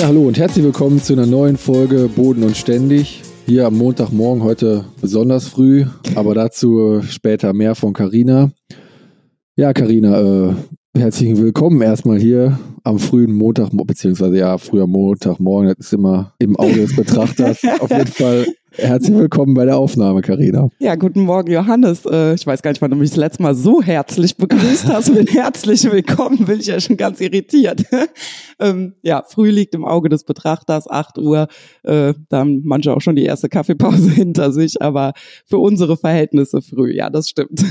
Ja, hallo und herzlich willkommen zu einer neuen Folge Boden und Ständig. Hier am Montagmorgen, heute besonders früh, aber dazu später mehr von Karina. Ja, Karina, äh, herzlichen Willkommen erstmal hier am frühen Montag, beziehungsweise ja, früher Montagmorgen, das ist immer im Auge des Betrachters. Auf jeden Fall Herzlich willkommen bei der Aufnahme, Karina. Ja, guten Morgen, Johannes. Äh, ich weiß gar nicht, wann du mich das letzte Mal so herzlich begrüßt hast. Mit herzlich willkommen bin ich ja schon ganz irritiert. ähm, ja, früh liegt im Auge des Betrachters, 8 Uhr. Äh, da haben manche auch schon die erste Kaffeepause hinter sich, aber für unsere Verhältnisse früh. Ja, das stimmt.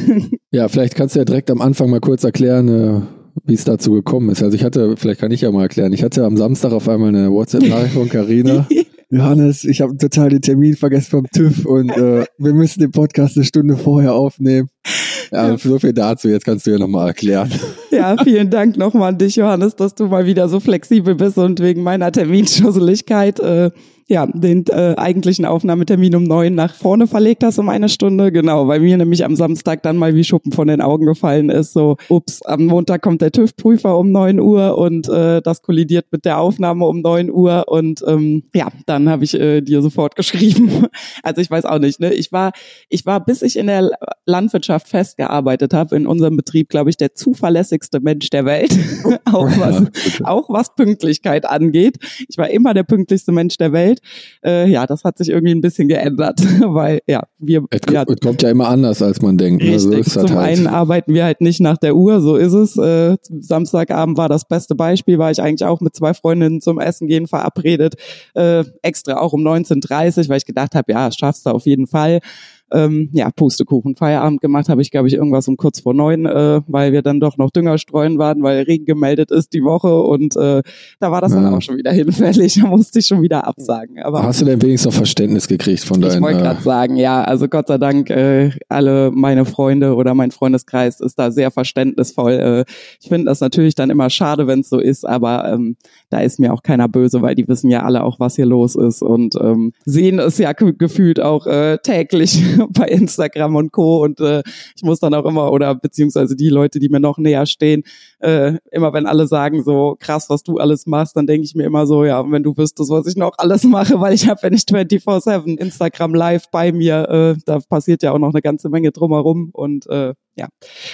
ja, vielleicht kannst du ja direkt am Anfang mal kurz erklären, äh, wie es dazu gekommen ist. Also ich hatte, vielleicht kann ich ja mal erklären, ich hatte am Samstag auf einmal eine WhatsApp-Nachricht von Karina. Johannes, ich habe total den Termin vergessen vom TÜV und äh, wir müssen den Podcast eine Stunde vorher aufnehmen. Ja, so viel dazu. Jetzt kannst du ja nochmal erklären. Ja, vielen Dank nochmal an dich, Johannes, dass du mal wieder so flexibel bist und wegen meiner Terminschusseligkeit äh, ja, den äh, eigentlichen Aufnahmetermin um neun nach vorne verlegt hast um eine Stunde. Genau, weil mir nämlich am Samstag dann mal wie Schuppen von den Augen gefallen ist. So, ups, am Montag kommt der TÜV-Prüfer um neun Uhr und äh, das kollidiert mit der Aufnahme um neun Uhr. Und ähm, ja, dann habe ich äh, dir sofort geschrieben. Also ich weiß auch nicht, ne? Ich war, ich war, bis ich in der Landwirtschaft festgearbeitet habe, in unserem Betrieb, glaube ich, der zuverlässigste Mensch der Welt. auch, was, auch was Pünktlichkeit angeht. Ich war immer der pünktlichste Mensch der Welt. Äh, ja, das hat sich irgendwie ein bisschen geändert, weil ja, wir. Es, ja, es kommt ja immer anders, als man denkt. Ne? Richtig. Also Zum halt. einen arbeiten wir halt nicht nach der Uhr, so ist es. Äh, Samstagabend war das beste Beispiel, war ich eigentlich auch mit zwei Freundinnen zum Essen gehen verabredet, äh, extra auch um 19.30 weil ich gedacht habe, ja, schaffst du auf jeden Fall ähm, ja, Pustekuchen. Feierabend gemacht habe ich, glaube ich, irgendwas um kurz vor neun, äh, weil wir dann doch noch Dünger streuen waren, weil Regen gemeldet ist die Woche und äh, da war das ja. dann auch schon wieder hinfällig. Da musste ich schon wieder absagen. Aber Hast du denn wenigstens noch Verständnis gekriegt von deinen... Ich wollte gerade äh, sagen, ja, also Gott sei Dank, äh, alle meine Freunde oder mein Freundeskreis ist da sehr verständnisvoll. Äh, ich finde das natürlich dann immer schade, wenn es so ist, aber ähm, da ist mir auch keiner böse, weil die wissen ja alle auch, was hier los ist und ähm, sehen es ja gefühlt auch äh, täglich bei Instagram und Co. Und äh, ich muss dann auch immer, oder beziehungsweise die Leute, die mir noch näher stehen, äh, immer wenn alle sagen so krass, was du alles machst, dann denke ich mir immer so, ja, wenn du wüsstest, was ich noch alles mache, weil ich habe ja nicht 24-7 Instagram live bei mir, äh, da passiert ja auch noch eine ganze Menge drumherum und äh, ja.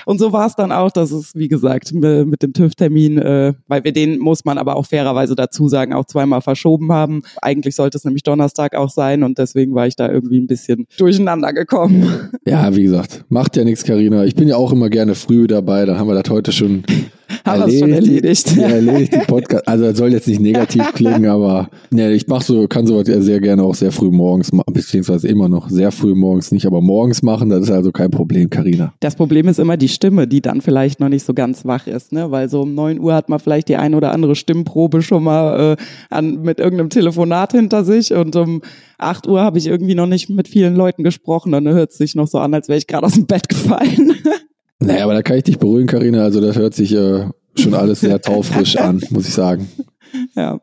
Und so war es dann auch, dass es, wie gesagt, mit dem TÜV-Termin, äh, weil wir den, muss man aber auch fairerweise dazu sagen, auch zweimal verschoben haben. Eigentlich sollte es nämlich Donnerstag auch sein und deswegen war ich da irgendwie ein bisschen durcheinander gekommen. Ja, wie gesagt, macht ja nichts, Karina. Ich bin ja auch immer gerne früh dabei, dann haben wir das heute schon haben wir es schon erledigt. Ja, erledigt die Podcast. Also das soll jetzt nicht negativ klingen, aber ne, ich mach so, kann sowas ja sehr gerne auch sehr früh morgens machen, beziehungsweise immer noch sehr früh morgens nicht, aber morgens machen, das ist also kein Problem, Karina. Das Problem ist immer die Stimme, die dann vielleicht noch nicht so ganz wach ist, ne? Weil so um neun Uhr hat man vielleicht die ein oder andere Stimmprobe schon mal äh, an, mit irgendeinem Telefonat hinter sich und um acht Uhr habe ich irgendwie noch nicht mit vielen Leuten gesprochen, dann hört es sich noch so an, als wäre ich gerade aus dem Bett gefallen. Naja, aber da kann ich dich beruhigen, Karina. Also das hört sich äh, schon alles sehr taufrisch an, muss ich sagen. Ja,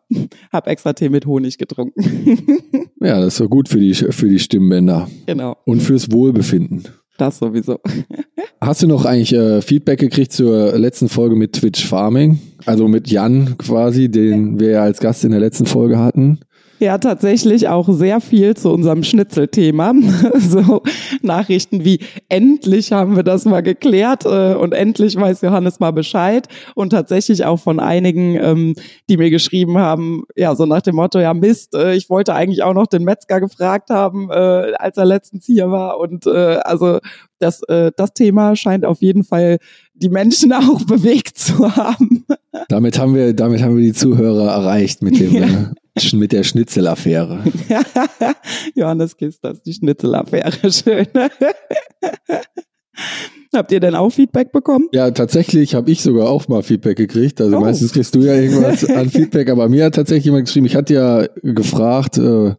hab extra Tee mit Honig getrunken. ja, das ist so gut für die, für die Stimmbänder. Genau. Und fürs Wohlbefinden. Das sowieso. Hast du noch eigentlich äh, Feedback gekriegt zur letzten Folge mit Twitch Farming? Also mit Jan quasi, den wir ja als Gast in der letzten Folge hatten ja tatsächlich auch sehr viel zu unserem Schnitzelthema. so Nachrichten wie endlich haben wir das mal geklärt äh, und endlich weiß Johannes mal Bescheid und tatsächlich auch von einigen, ähm, die mir geschrieben haben, ja so nach dem Motto, ja Mist, äh, ich wollte eigentlich auch noch den Metzger gefragt haben, äh, als er letztens hier war und äh, also das, äh, das Thema scheint auf jeden Fall die Menschen auch bewegt zu haben. Damit haben wir, damit haben wir die Zuhörer erreicht mit dem, ja. Mit der Schnitzelaffäre. Johannes Kisters, die Schnitzelaffäre, schön. Habt ihr denn auch Feedback bekommen? Ja, tatsächlich habe ich sogar auch mal Feedback gekriegt. Also Oh. meistens kriegst du ja irgendwas an Feedback, aber mir hat tatsächlich jemand geschrieben, ich hatte ja gefragt, äh,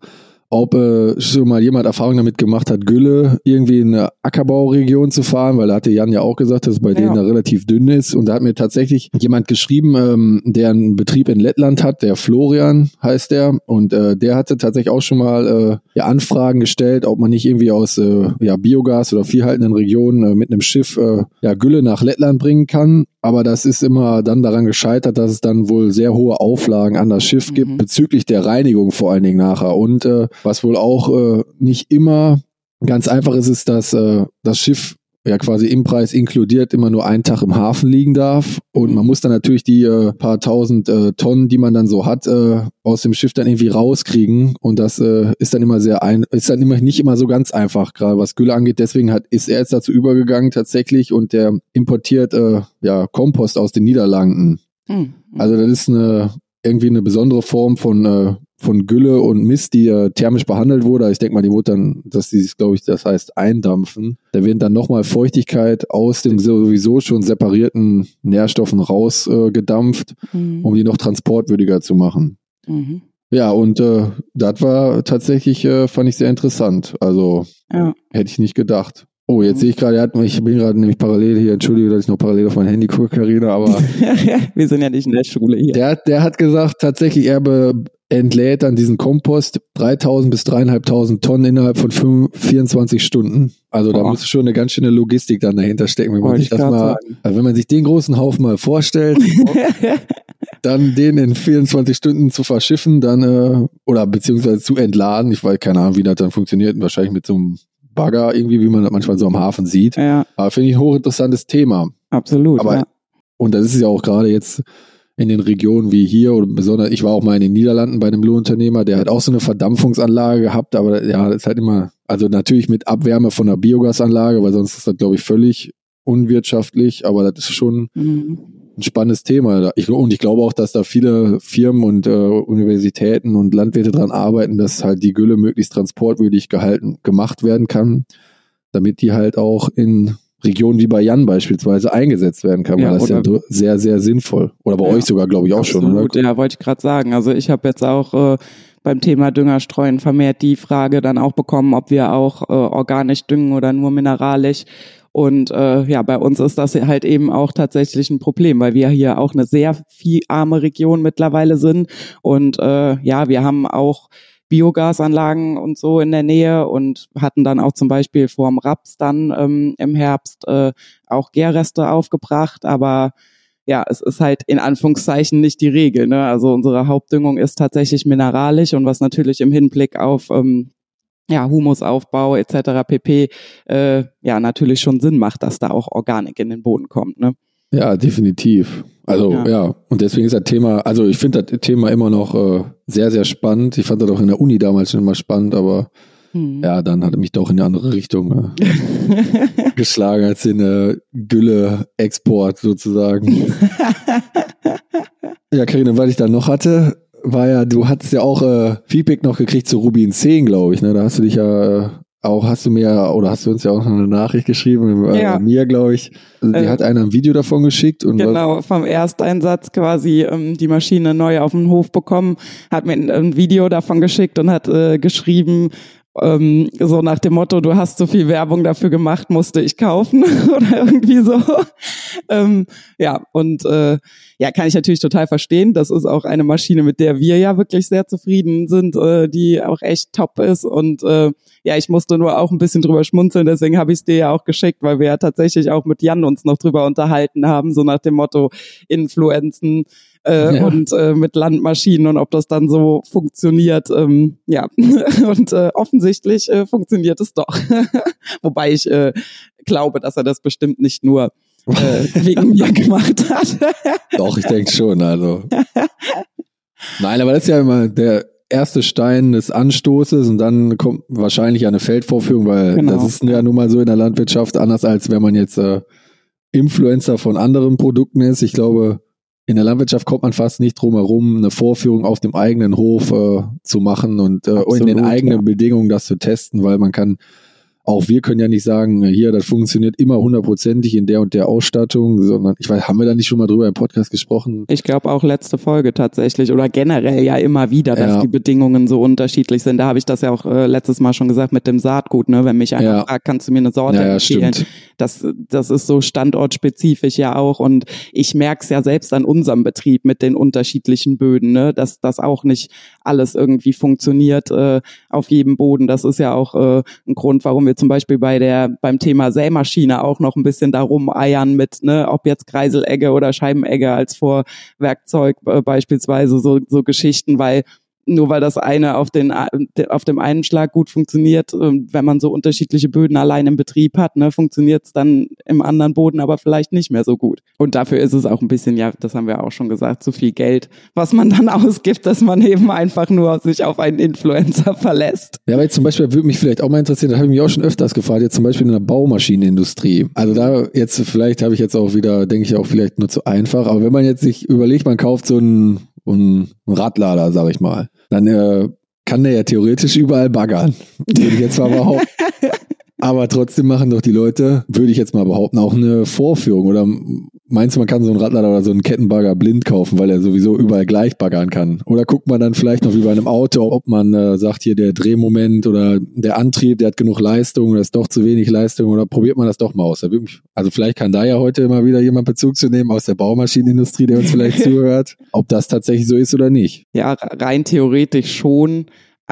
ob äh, schon mal jemand Erfahrung damit gemacht hat, Gülle irgendwie in eine Ackerbauregion zu fahren, weil da hatte Jan ja auch gesagt, dass es bei denen da relativ dünn ist. Und da hat mir tatsächlich jemand geschrieben, ähm, der einen Betrieb in Lettland hat, der Florian heißt der, und äh, der hatte tatsächlich auch schon mal äh, ja, Anfragen gestellt, ob man nicht irgendwie aus äh, ja, Biogas oder vielhaltenden Regionen äh, mit einem Schiff äh, ja, Gülle nach Lettland bringen kann. Aber das ist immer dann daran gescheitert, dass es dann wohl sehr hohe Auflagen an das Schiff gibt, Mhm. bezüglich der Reinigung vor allen Dingen nachher. Und äh, was wohl auch äh, nicht immer ganz einfach ist, ist, dass äh, das Schiff ja quasi im Preis inkludiert immer nur einen Tag im Hafen liegen darf. Und man muss dann natürlich die äh, paar tausend äh, Tonnen, die man dann so hat, äh, aus dem Schiff dann irgendwie rauskriegen. Und das äh, ist dann immer sehr ein, ist dann immer nicht immer so ganz einfach, gerade was Gülle angeht. Deswegen hat, ist er jetzt dazu übergegangen tatsächlich und der importiert äh, ja Kompost aus den Niederlanden. Hm. Also das ist eine irgendwie eine besondere Form von äh, von Gülle und Mist, die äh, thermisch behandelt wurde. Ich denke mal, die wurde dann, dass die sich, glaube ich, das heißt eindampfen. Da wird dann nochmal Feuchtigkeit aus den sowieso schon separierten Nährstoffen rausgedampft, äh, Mhm. um die noch transportwürdiger zu machen. Mhm. Ja, und äh, das war tatsächlich, äh, fand ich sehr interessant. Also Ja. hätte ich nicht gedacht. Oh, jetzt Mhm. sehe ich gerade, er ich bin gerade nämlich parallel hier, entschuldige, dass ich noch parallel auf mein Handy gucke, Carina, aber Wir sind ja nicht in der Schule hier. Der, hat- der hat gesagt, tatsächlich, er be, entlädt dann diesen Kompost 3000 bis 3500 Tonnen innerhalb von fünf- 24 Stunden. Also da Boah. muss schon eine ganz schöne Logistik dann dahinter stecken, wenn man Wollte sich ich das mal, also wenn man sich den großen Haufen mal vorstellt, dann den in 24 Stunden zu verschiffen, dann äh, oder beziehungsweise zu entladen. Ich weiß keine Ahnung, wie das dann funktioniert. Wahrscheinlich mit so einem Bagger irgendwie, wie man das manchmal so am Hafen sieht. ja, Aber finde ich ein hochinteressantes Thema. absolut. Aber- ja. Und das ist ja auch gerade jetzt in den Regionen wie hier oder besonders, ich war auch mal in den Niederlanden bei einem Lohnunternehmer, der hat auch so eine Verdampfungsanlage gehabt, aber ja, das ist halt immer, also natürlich mit Abwärme von einer Biogasanlage, weil sonst ist das, glaube ich, völlig unwirtschaftlich, aber das ist schon Mhm. ein spannendes Thema. Ich, und ich glaube auch, dass da viele Firmen und äh, Universitäten und Landwirte dran arbeiten, dass halt die Gülle möglichst transportwürdig gehalten, gemacht werden kann, damit die halt auch in Regionen wie bei Jan beispielsweise eingesetzt werden kann, Ja, weil das ist ja sehr, sehr sinnvoll. Oder bei Ja, euch sogar, glaube ich, auch schon, oder? ja, wollte ich gerade sagen. Also ich habe jetzt auch äh, beim Thema Düngerstreuen vermehrt die Frage dann auch bekommen, ob wir auch äh, organisch düngen oder nur mineralisch. Und äh, ja, bei uns ist das halt eben auch tatsächlich ein Problem, weil wir hier auch eine sehr vieharme Region mittlerweile sind. Und äh, ja, wir haben auch Biogasanlagen und so in der Nähe und hatten dann auch zum Beispiel vorm Raps dann ähm, im Herbst äh, auch Gärreste aufgebracht, aber ja, es ist halt in Anführungszeichen nicht die Regel. Ne? Also unsere Hauptdüngung ist tatsächlich mineralisch und was natürlich im Hinblick auf ähm, ja, Humusaufbau etc. pp. Äh, ja natürlich schon Sinn macht, dass da auch Organik in den Boden kommt. Ne? Ja, definitiv. Also ja. Ja. und deswegen ist das Thema, also ich finde das Thema immer noch äh, sehr, sehr spannend. Ich fand das auch in der Uni damals schon immer spannend, aber Hm. ja, dann hat er mich doch in eine andere Richtung äh, geschlagen als den äh, Gülle-Export sozusagen. ja, Karina, was ich dann noch hatte, war ja, du hattest ja auch äh, Feedback noch gekriegt zu Rubin 10, glaube ich. Ne? Da hast du dich ja äh, auch, hast du mir, oder hast du uns ja auch noch eine Nachricht geschrieben, äh, Ja. mir, glaube ich. Also, die Äh, hat einer ein Video davon geschickt und Genau, vom Ersteinsatz quasi ähm, die Maschine neu auf den Hof bekommen, hat mir ein, ein Video davon geschickt und hat äh, geschrieben, ähm, so nach dem Motto, du hast so viel Werbung dafür gemacht, musste ich kaufen oder irgendwie so. ähm, ja, und äh, ja, kann ich natürlich total verstehen. Das ist auch eine Maschine, mit der wir ja wirklich sehr zufrieden sind, äh, die auch echt top ist. Und äh, ja, ich musste nur auch ein bisschen drüber schmunzeln, deswegen habe ich es dir ja auch geschickt, weil wir ja tatsächlich auch mit Jan uns noch drüber unterhalten haben, so nach dem Motto Influenzen äh, Ja. und äh, mit Landmaschinen und ob das dann so funktioniert. Ähm, ja, und äh, offensichtlich äh, funktioniert es doch. Wobei ich äh, glaube, dass er das bestimmt nicht nur äh, wegen mir gemacht hat. Doch, ich denke schon, also. Nein, aber das ist ja immer der erste Stein des Anstoßes und dann kommt wahrscheinlich eine Feldvorführung, weil Genau. das ist ja nun mal so in der Landwirtschaft anders als wenn man jetzt äh, Influencer von anderen Produkten ist. Ich glaube, in der Landwirtschaft kommt man fast nicht drum herum, eine Vorführung auf dem eigenen Hof äh, zu machen und äh, in den Absolut, eigenen ja. Bedingungen das zu testen, weil man kann auch wir können ja nicht sagen, hier, das funktioniert immer hundertprozentig in der und der Ausstattung, sondern ich weiß, haben wir da nicht schon mal drüber im Podcast gesprochen? Ich glaube auch letzte Folge tatsächlich oder generell ja immer wieder, dass Ja. die Bedingungen so unterschiedlich sind. Da habe ich das ja auch äh, letztes Mal schon gesagt mit dem Saatgut, ne? Wenn mich einer Ja. fragt, kannst du mir eine Sorte Ja, empfehlen? stimmt. Das, das ist so standortspezifisch ja auch. Und ich merke es ja selbst an unserem Betrieb mit den unterschiedlichen Böden, ne? dass das auch nicht alles irgendwie funktioniert äh, auf jedem Boden. Das ist ja auch äh, ein Grund, warum wir zum Beispiel bei der beim Thema Sämaschine auch noch ein bisschen darum eiern mit, ne, ob jetzt Kreiselegge oder Scheibenegge als Vorwerkzeug äh, beispielsweise so, so Geschichten, weil nur weil das eine auf den auf dem einen Schlag gut funktioniert, ähm, wenn man so unterschiedliche Böden allein im Betrieb hat, ne, funktioniert es dann im anderen Boden aber vielleicht nicht mehr so gut. Und dafür ist es auch ein bisschen, ja, das haben wir auch schon gesagt, zu viel Geld, was man dann ausgibt, dass man eben einfach nur sich auf einen Influencer verlässt. Ja, jetzt zum Beispiel würde mich vielleicht auch mal interessieren, das habe ich mich auch schon öfters gefragt, jetzt zum Beispiel in der Baumaschinenindustrie. Also da jetzt, vielleicht habe ich jetzt auch wieder, denke ich auch vielleicht nur zu einfach, aber wenn man jetzt sich überlegt, man kauft so einen, einen Radlader, sag ich mal, dann äh, kann der ja theoretisch überall baggern. Würde ich jetzt mal behaupten. Aber trotzdem machen doch die Leute, würde ich jetzt mal behaupten, auch eine Vorführung. Oder meinst du, man kann so einen Radlader oder so einen Kettenbagger blind kaufen, weil er sowieso überall gleich baggern kann? Oder guckt man dann vielleicht noch wie bei einem Auto, ob man äh, sagt, hier der Drehmoment oder der Antrieb, der hat genug Leistung oder ist doch zu wenig Leistung oder probiert man das doch mal aus? Also vielleicht kann da ja heute immer wieder jemand Bezug zu nehmen aus der Baumaschinenindustrie, der uns vielleicht zuhört, ob das tatsächlich so ist oder nicht. Ja, rein theoretisch schon.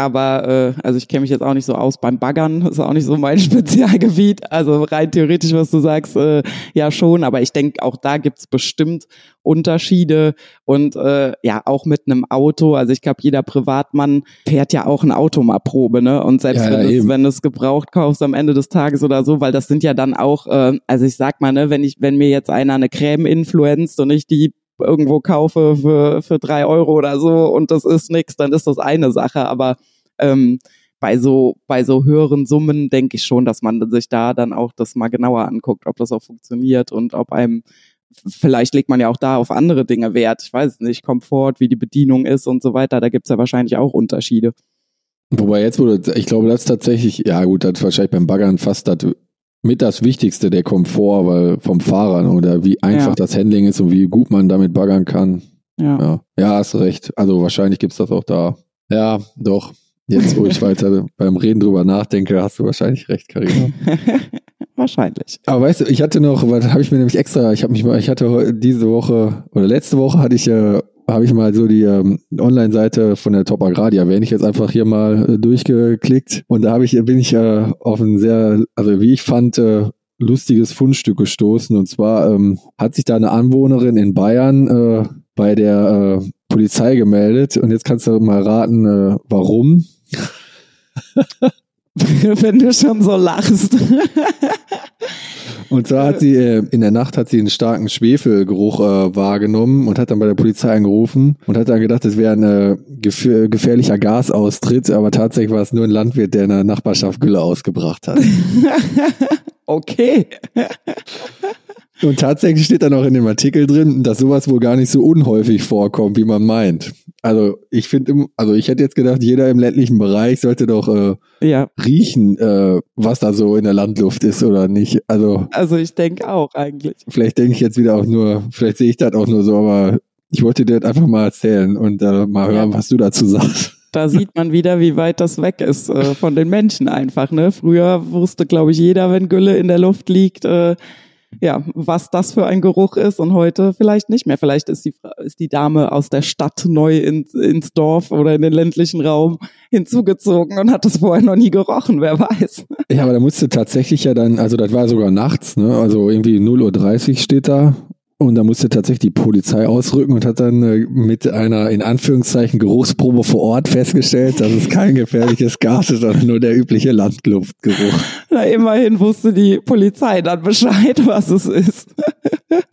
Aber äh, also ich kenne mich jetzt auch nicht so aus beim Baggern, ist auch nicht so mein Spezialgebiet. Also rein theoretisch, was du sagst, äh, ja schon. Aber ich denke, auch da gibt's bestimmt Unterschiede. Und äh, ja, auch mit einem Auto. Also ich glaube, jeder Privatmann fährt ja auch ein Auto mal Probe, ne? Und selbst Ja, ja, wenn, du es- eben. wenn du es gebraucht kaufst am Ende des Tages oder so, weil das sind ja dann auch, äh, also ich sag mal, ne, wenn ich, wenn mir jetzt einer eine Creme influenzt und ich die irgendwo kaufe für, für drei Euro oder so und das ist nix, dann ist das eine Sache. Aber ähm, bei so, bei so höheren Summen denke ich schon, dass man sich da dann auch das mal genauer anguckt, ob das auch funktioniert und ob einem, vielleicht legt man ja auch da auf andere Dinge Wert. Ich weiß es nicht, Komfort, wie die Bedienung ist und so weiter. Da gibt's ja wahrscheinlich auch Unterschiede. Wobei jetzt wurde, ich glaube, das ist tatsächlich, ja gut, das ist wahrscheinlich beim Baggern fast das mit das Wichtigste, der Komfort, weil vom Fahrer oder wie einfach Ja. das Handling ist und wie gut man damit baggern kann. Ja. Ja, ja hast recht. Also wahrscheinlich gibt's das auch da. Ja, doch. Jetzt, wo ich weiter beim Reden drüber nachdenke, hast du wahrscheinlich recht, Karina. wahrscheinlich. Aber weißt du, ich hatte noch, was habe ich mir nämlich extra, ich habe mich mal, ich hatte diese Woche oder letzte Woche hatte ich, äh, habe ich mal so die ähm, Online-Seite von der Top Agrar, die erwähne ich jetzt einfach hier mal äh, durchgeklickt und da habe ich, bin ich äh, auf ein sehr, also wie ich fand, äh, lustiges Fundstück gestoßen und zwar ähm, hat sich da eine Anwohnerin in Bayern äh, bei der äh, Polizei gemeldet und jetzt kannst du mal raten, äh, warum. Wenn du schon so lachst. Und zwar hat sie äh, in der Nacht hat sie einen starken Schwefelgeruch äh, wahrgenommen und hat dann bei der Polizei angerufen und hat dann gedacht, es wäre ein äh, gef gefährlicher Gasaustritt, aber tatsächlich war es nur ein Landwirt, der in der Nachbarschaft Gülle ausgebracht hat. okay. Und tatsächlich steht dann auch in dem Artikel drin, dass sowas wohl gar nicht so unhäufig vorkommt, wie man meint. Also ich finde, also ich hätte jetzt gedacht, jeder im ländlichen Bereich sollte doch äh, Ja, riechen, äh, was da so in der Landluft ist oder nicht. Also also ich denke auch eigentlich. vielleicht denke ich jetzt wieder auch nur, vielleicht sehe ich das auch nur so, aber ich wollte dir das einfach mal erzählen und äh, mal hören, Ja. was du dazu sagst. Da sieht man wieder, wie weit das weg ist äh, von den Menschen einfach. Ne? Früher wusste, glaube ich, jeder, wenn Gülle in der Luft liegt, äh, ja, was das für ein Geruch ist und heute vielleicht nicht mehr. Vielleicht ist die, ist die Dame aus der Stadt neu ins, ins Dorf oder in den ländlichen Raum hinzugezogen und hat das vorher noch nie gerochen, wer weiß. Ja, aber da musste tatsächlich ja dann, also das war sogar nachts, ne? Also irgendwie 0.30 Uhr steht da. Und da musste tatsächlich die Polizei ausrücken und hat dann äh, mit einer in Anführungszeichen Geruchsprobe vor Ort festgestellt, dass es kein gefährliches Gas ist, sondern nur der übliche Landluftgeruch. Na, immerhin wusste die Polizei dann Bescheid, was es ist.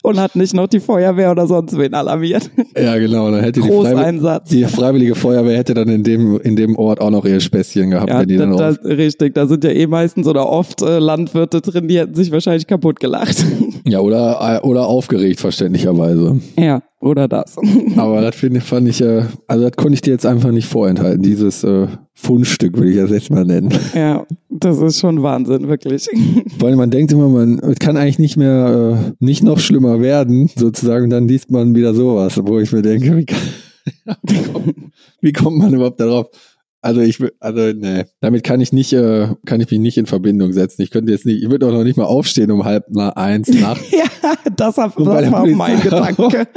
und hat nicht noch die Feuerwehr oder sonst wen alarmiert. Ja, genau. Dann hätte die, Freiwill die freiwillige Feuerwehr hätte dann in dem, in dem Ort auch noch ihr Späßchen gehabt, Ja, wenn die dann da, raus. da, richtig. Da sind ja eh meistens oder oft äh, Landwirte drin, die hätten sich wahrscheinlich kaputt gelacht. Ja, oder, äh, oder aufgeregt, verständlicherweise. ja. oder das. Aber das finde fand ich, äh, also das konnte ich dir jetzt einfach nicht vorenthalten. Dieses äh, Fundstück will ich das jetzt mal nennen. Ja, das ist schon Wahnsinn, wirklich. Weil man denkt immer, man es kann eigentlich nicht mehr, äh, nicht noch schlimmer werden, sozusagen. Dann liest man wieder sowas, wo ich mir denke, wie, kann, wie kommt man überhaupt darauf? Also ich also nee, damit kann ich nicht, äh, kann ich mich nicht in Verbindung setzen. Ich könnte jetzt nicht, ich würde auch noch nicht mal aufstehen um halb nach eins nachts. ja, das, hab, das war mein Gedanke.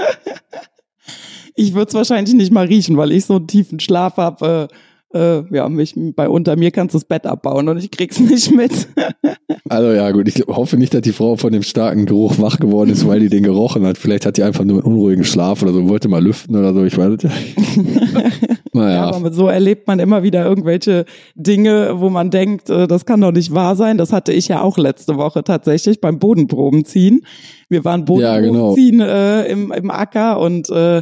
ich würde es wahrscheinlich nicht mal riechen, weil ich so einen tiefen Schlaf habe. Äh, äh, ja, mich bei unter mir kannst du das Bett abbauen und ich krieg's nicht mit. also ja, gut, ich hoffe nicht, dass die Frau von dem starken Geruch wach geworden ist, weil die den gerochen hat. Vielleicht hat die einfach nur einen unruhigen Schlaf oder so, wollte mal lüften oder so, ich weiß es ja. naja. Ja, aber so erlebt man immer wieder irgendwelche Dinge, wo man denkt, äh, das kann doch nicht wahr sein. Das hatte ich ja auch letzte Woche tatsächlich beim Bodenproben ziehen. Wir waren Bodenproben ja, genau. ziehen äh, im, im Acker und äh,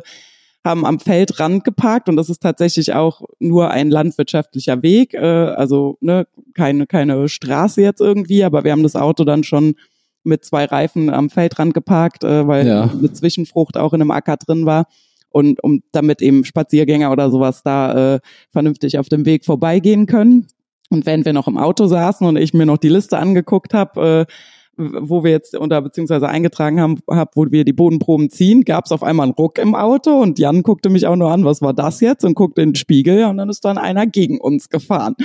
haben am Feldrand geparkt und das ist tatsächlich auch nur ein landwirtschaftlicher Weg, äh, also ne, keine, keine Straße jetzt irgendwie, aber wir haben das Auto dann schon mit zwei Reifen am Feldrand geparkt, äh, weil ja. eine Zwischenfrucht auch in einem Acker drin war und um damit eben Spaziergänger oder sowas da äh, vernünftig auf dem Weg vorbeigehen können. Und während wir noch im Auto saßen und ich mir noch die Liste angeguckt habe, äh, wo wir jetzt unter beziehungsweise eingetragen haben, hab, wo wir die Bodenproben ziehen, gab es auf einmal einen Ruck im Auto und Jan guckte mich auch nur an, was war das jetzt und guckte in den Spiegel und dann ist dann einer gegen uns gefahren.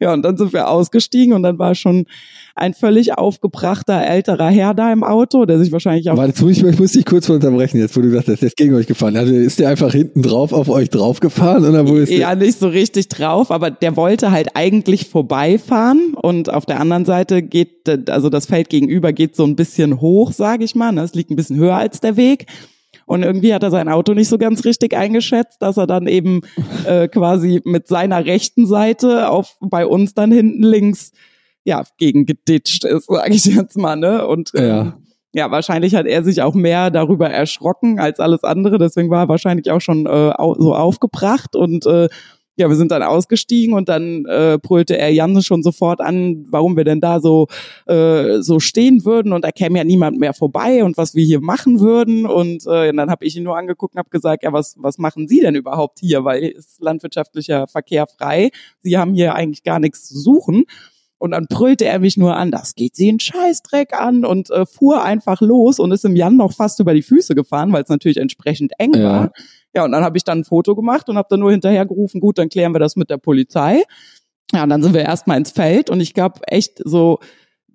Ja, und dann sind wir ausgestiegen und dann war schon ein völlig aufgebrachter älterer Herr da im Auto, der sich wahrscheinlich auch. Warte, ich, ich muss dich kurz unterbrechen, jetzt wo du gesagt hast, der ist gegen euch gefahren. Also ist der einfach hinten drauf auf euch drauf gefahren oder wo ist der? Ja, nicht so richtig drauf, aber der wollte halt eigentlich vorbeifahren und auf der anderen Seite geht, also das Feld gegenüber geht so ein bisschen hoch, sage ich mal. Ne? Es liegt ein bisschen höher als der Weg. Und irgendwie hat er sein Auto nicht so ganz richtig eingeschätzt, dass er dann eben äh, quasi mit seiner rechten Seite auf bei uns dann hinten links ja gegen geditscht ist, sage ich jetzt mal, ne? Und ähm, ja. ja, wahrscheinlich hat er sich auch mehr darüber erschrocken als alles andere. Deswegen war er wahrscheinlich auch schon äh, so aufgebracht und äh, ja, wir sind dann ausgestiegen und dann äh, brüllte er Jan schon sofort an, warum wir denn da so äh, so stehen würden und da käme ja niemand mehr vorbei und was wir hier machen würden. Und, äh, und dann habe ich ihn nur angeguckt und habe gesagt, ja, was was machen Sie denn überhaupt hier, weil ist landwirtschaftlicher Verkehr frei, Sie haben hier eigentlich gar nichts zu suchen. Und dann brüllte er mich nur an, das geht sie einen Scheißdreck an und äh, fuhr einfach los und ist im Jan noch fast über die Füße gefahren, weil es natürlich entsprechend eng ja. war. Ja, und dann habe ich dann ein Foto gemacht und habe dann nur hinterher gerufen, gut, dann klären wir das mit der Polizei. Ja, und dann sind wir erstmal ins Feld und ich glaube echt so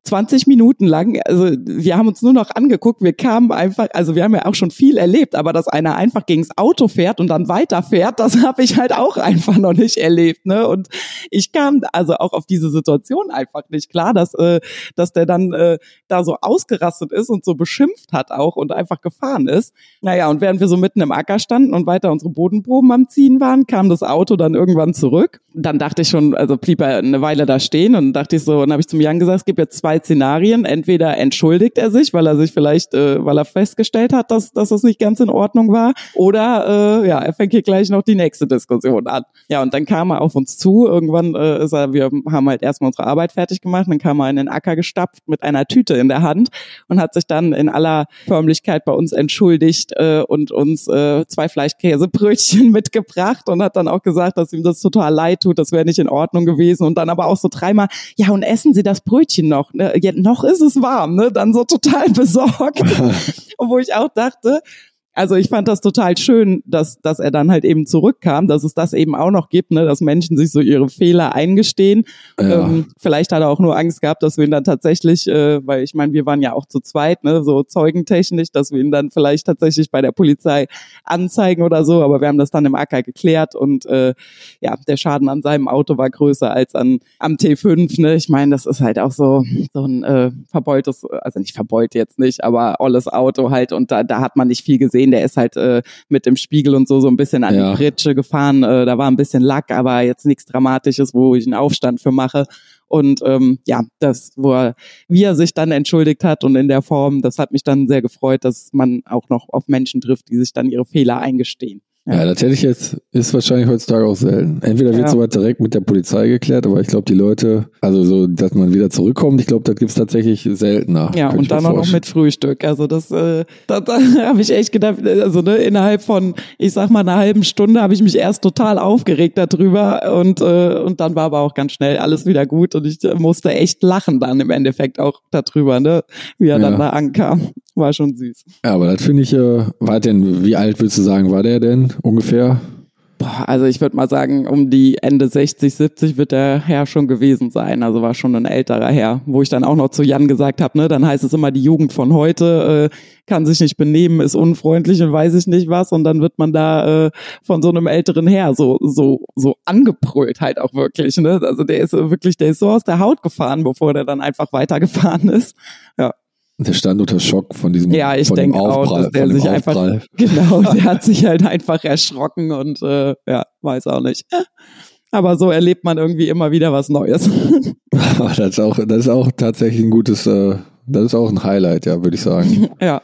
20 Minuten lang, also wir haben uns nur noch angeguckt, wir kamen einfach, also wir haben ja auch schon viel erlebt, aber dass einer einfach gegens Auto fährt und dann weiterfährt, das habe ich halt auch einfach noch nicht erlebt, ne? Und ich kam also auch auf diese Situation einfach nicht klar, dass äh, dass der dann äh, da so ausgerastet ist und so beschimpft hat auch und einfach gefahren ist. Naja, und während wir so mitten im Acker standen und weiter unsere Bodenproben am ziehen waren, kam das Auto dann irgendwann zurück. Dann dachte ich schon, also blieb er eine Weile da stehen und dachte ich so, und habe ich zum Jan gesagt, es gibt jetzt zwei zwei Szenarien. Entweder entschuldigt er sich, weil er sich vielleicht, äh, weil er festgestellt hat, dass, dass das nicht ganz in Ordnung war, oder äh, ja, er fängt hier gleich noch die nächste Diskussion an. Ja, und dann kam er auf uns zu. Irgendwann äh, ist er, wir haben halt erstmal unsere Arbeit fertig gemacht, dann kam er in den Acker gestapft mit einer Tüte in der Hand und hat sich dann in aller Förmlichkeit bei uns entschuldigt äh, und uns äh, zwei Fleischkäsebrötchen mitgebracht und hat dann auch gesagt, dass ihm das total leid tut, das wäre nicht in Ordnung gewesen und dann aber auch so dreimal, ja und essen Sie das Brötchen noch, ne? Ja, noch ist es warm, ne? Dann so total besorgt. wo ich auch dachte, also ich fand das total schön, dass, dass er dann halt eben zurückkam, dass es das eben auch noch gibt, ne, dass Menschen sich so ihre Fehler eingestehen. Ja. Ähm, vielleicht hat er auch nur Angst gehabt, dass wir ihn dann tatsächlich, äh, weil ich meine, wir waren ja auch zu zweit, ne, so zeugentechnisch, dass wir ihn dann vielleicht tatsächlich bei der Polizei anzeigen oder so, aber wir haben das dann im Acker geklärt und äh, ja, der Schaden an seinem Auto war größer als an am T5, ne? Ich meine, das ist halt auch so, so ein äh, verbeultes, also nicht verbeult jetzt nicht, aber olles Auto halt und da, da hat man nicht viel gesehen gesehen, der ist halt äh, mit dem Spiegel und so so ein bisschen an ja. die Pritsche gefahren. Äh, da war ein bisschen Lack, aber jetzt nichts Dramatisches, wo ich einen Aufstand für mache. Und ähm, ja, das, wo er, wie er sich dann entschuldigt hat und in der Form, das hat mich dann sehr gefreut, dass man auch noch auf Menschen trifft, die sich dann ihre Fehler eingestehen. Ja, das hätte ich jetzt, ist wahrscheinlich heutzutage auch selten. Entweder wird Ja. sowas direkt mit der Polizei geklärt, aber ich glaube, die Leute, also so, dass man wieder zurückkommt, ich glaube, das gibt's tatsächlich seltener. Ja, und dann auch noch mit Frühstück. Also das, äh, da, da habe ich echt gedacht, also ne, innerhalb von, ich sag mal, einer halben Stunde habe ich mich erst total aufgeregt darüber und, äh, und dann war aber auch ganz schnell alles wieder gut und ich musste echt lachen dann im Endeffekt auch darüber, ne, wie er Ja. dann da ankam. War schon süß. Ja, aber das finde ich, äh, war denn, wie alt würdest du sagen, war der denn ungefähr? Boah, also ich würde mal sagen, um die Ende 60, 70 wird der Herr schon gewesen sein. Also war schon ein älterer Herr, wo ich dann auch noch zu Jan gesagt habe, ne, dann heißt es immer, die Jugend von heute äh, kann sich nicht benehmen, ist unfreundlich und weiß ich nicht was. Und dann wird man da äh, von so einem älteren Herr so so so angebrüllt halt auch wirklich. Ne? Also der ist wirklich, der ist so aus der Haut gefahren, bevor der dann einfach weitergefahren ist. Der stand unter Schock von diesem Ja, ich denke auch, dass der sich einfach. Genau, der hat sich halt einfach erschrocken und äh, ja, weiß auch nicht. Aber so erlebt man irgendwie immer wieder was Neues. Aber das ist auch, das ist auch tatsächlich ein gutes, äh, das ist auch ein Highlight, ja, würde ich sagen. ja,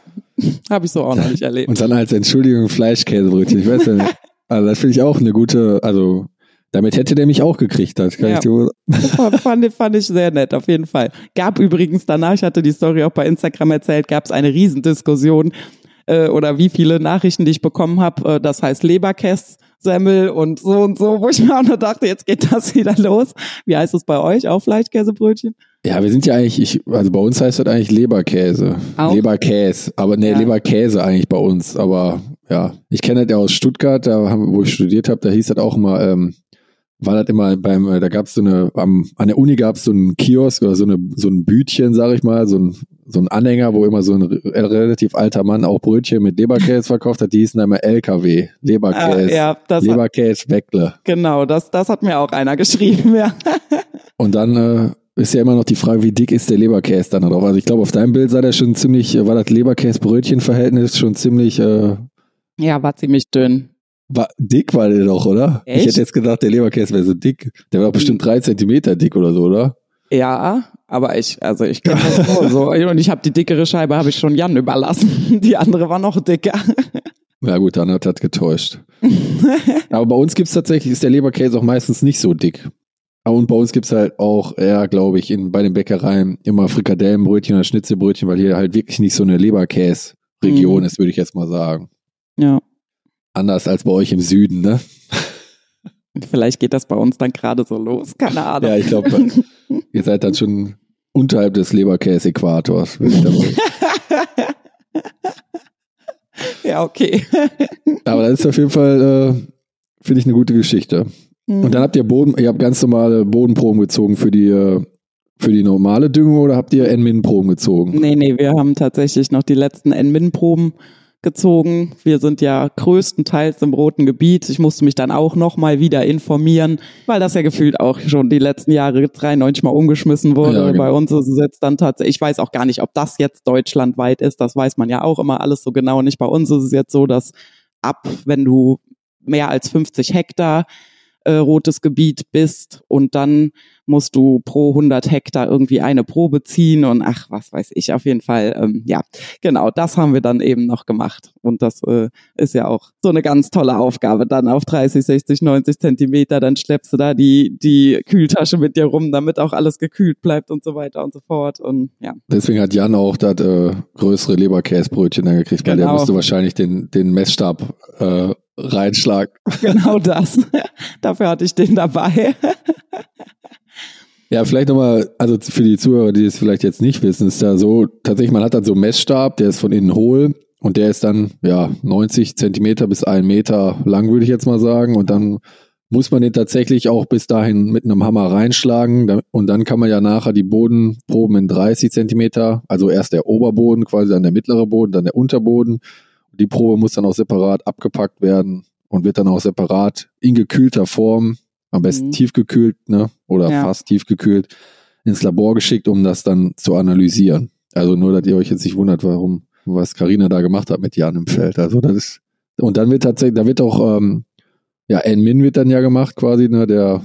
habe ich so auch noch nicht erlebt. Und dann als Entschuldigung Fleischkäsebrötchen. Ich weiß ja nicht. Also das finde ich auch eine gute, also damit hätte der mich auch gekriegt, das kann Ja. ich dir fand, fand, ich sehr nett, auf jeden Fall. Gab übrigens danach, ich hatte die Story auch bei Instagram erzählt, gab es eine Riesendiskussion äh, oder wie viele Nachrichten, die ich bekommen habe, äh, das heißt Leberkässemmel und so und so, wo ich mir auch nur dachte, jetzt geht das wieder los. Wie heißt es bei euch? Auch Fleischkäsebrötchen? Ja, wir sind ja eigentlich, ich, also bei uns heißt das eigentlich Leberkäse. Auch? Leberkäse. Aber nee, Ja. Leberkäse eigentlich bei uns. Aber ja, ich kenne das ja aus Stuttgart, da haben, wo ich studiert habe, da hieß das auch immer, ähm, war das immer beim, äh, da gab es so eine, am, an der Uni gab es so einen Kiosk oder so eine, so ein Bütchen, sag ich mal, so ein, so ein Anhänger, wo immer so ein re- relativ alter Mann auch Brötchen mit Leberkäse verkauft hat, die hießen immer LKW, Leberkäse, Ah, ja, Leberkäse, Weckle. genau, das, das hat mir auch einer geschrieben, ja. Und dann äh, ist ja immer noch die Frage, wie dick ist der Leberkäse dann da drauf? Also ich glaube, auf deinem Bild sah der schon ziemlich, äh, war das Leberkäse-Brötchen-Verhältnis schon ziemlich äh, Ja, war ziemlich dünn. War, dick war der doch, oder? Ich Echt? hätte jetzt gedacht, der Leberkäse wäre so dick. Der war bestimmt drei Zentimeter dick oder so, oder? Ja, aber ich, also ich kann das so, so. Und ich habe die dickere Scheibe, habe ich schon Jan überlassen. Die andere war noch dicker. Ja gut, dann hat das getäuscht. Aber bei uns gibt's tatsächlich, ist der Leberkäse auch meistens nicht so dick. Und bei uns gibt's halt auch eher, glaube ich, in, bei den Bäckereien immer Frikadellenbrötchen oder Schnitzelbrötchen, weil hier halt wirklich nicht so eine Leberkäse-Region Mhm. ist, würde ich jetzt mal sagen. Ja. Anders als bei euch im Süden, ne? Vielleicht geht das bei uns dann gerade so los. Keine Ahnung. Ja, ich glaube, ihr seid dann schon unterhalb des Leberkäse-Äquators. ja, okay. Aber das ist auf jeden Fall, äh, finde ich, eine gute Geschichte. Und dann habt ihr Boden, ihr habt ganz normale Bodenproben gezogen für die, äh, für die normale Düngung oder habt ihr N-Min-Proben gezogen? Nee, nee, wir haben tatsächlich noch die letzten N-Min-Proben gezogen. Wir sind ja größtenteils im roten Gebiet. Ich musste mich dann auch noch mal wieder informieren, weil das ja gefühlt auch schon die letzten Jahre 93 Mal umgeschmissen wurde. Ja, genau. Bei uns ist es jetzt dann tatsächlich, ich weiß auch gar nicht, ob das jetzt deutschlandweit ist. Das weiß man ja auch immer alles so genau nicht. Bei uns ist es jetzt so, dass ab, wenn du mehr als 50 Hektar äh, rotes Gebiet bist und dann musst du pro 100 Hektar irgendwie eine Probe ziehen und ach, was weiß ich, auf jeden Fall, ähm, ja, genau, das haben wir dann eben noch gemacht. Und das äh, ist ja auch so eine ganz tolle Aufgabe, dann auf 30, 60, 90 Zentimeter, dann schleppst du da die, die Kühltasche mit dir rum, damit auch alles gekühlt bleibt und so weiter und so fort. Und ja, Deswegen hat Jan auch das äh, größere Leberkäsebrötchen dann gekriegt, weil der Genau. musste wahrscheinlich den, den Messstab äh, reinschlagen. genau das, dafür hatte ich den dabei. Ja, vielleicht nochmal, also für die Zuhörer, die es vielleicht jetzt nicht wissen, ist ja so, tatsächlich, man hat dann so einen Messstab, der ist von innen hohl und der ist dann, ja, 90 Zentimeter bis einen Meter lang, würde ich jetzt mal sagen. Und dann muss man den tatsächlich auch bis dahin mit einem Hammer reinschlagen. Und dann kann man ja nachher die Bodenproben in 30 Zentimeter, also erst der Oberboden, quasi dann der mittlere Boden, dann der Unterboden. Die Probe muss dann auch separat abgepackt werden und wird dann auch separat in gekühlter Form, am besten Mhm. tiefgekühlt, ne? Oder Ja. fast tiefgekühlt, ins Labor geschickt, um das dann zu analysieren. Also nur, dass ihr euch jetzt nicht wundert, warum, was Karina da gemacht hat mit Jan im Feld. Also das ist, und dann wird tatsächlich, da wird auch, ähm, ja, N-Min wird dann ja gemacht, quasi, ne, der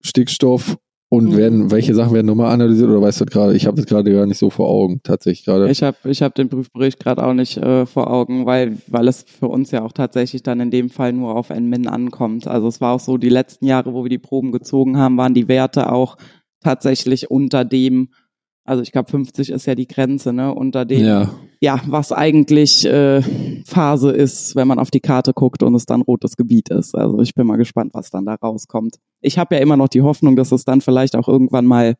Stickstoff Und Mhm. werden, welche Sachen werden nochmal analysiert oder weißt du gerade? Ich habe das gerade gar nicht so vor Augen, tatsächlich gerade. Ich habe ich hab den Prüfbericht gerade auch nicht äh, vor Augen, weil, weil es für uns ja auch tatsächlich dann in dem Fall nur auf NMIN ankommt. Also es war auch so, die letzten Jahre, wo wir die Proben gezogen haben, waren die Werte auch tatsächlich unter dem, also ich glaube 50 ist ja die Grenze, ne, unter dem, ja, Ja, was eigentlich äh, Phase ist, wenn man auf die Karte guckt und es dann rotes Gebiet ist. Also ich bin mal gespannt, was dann da rauskommt. Ich habe ja immer noch die Hoffnung, dass es dann vielleicht auch irgendwann mal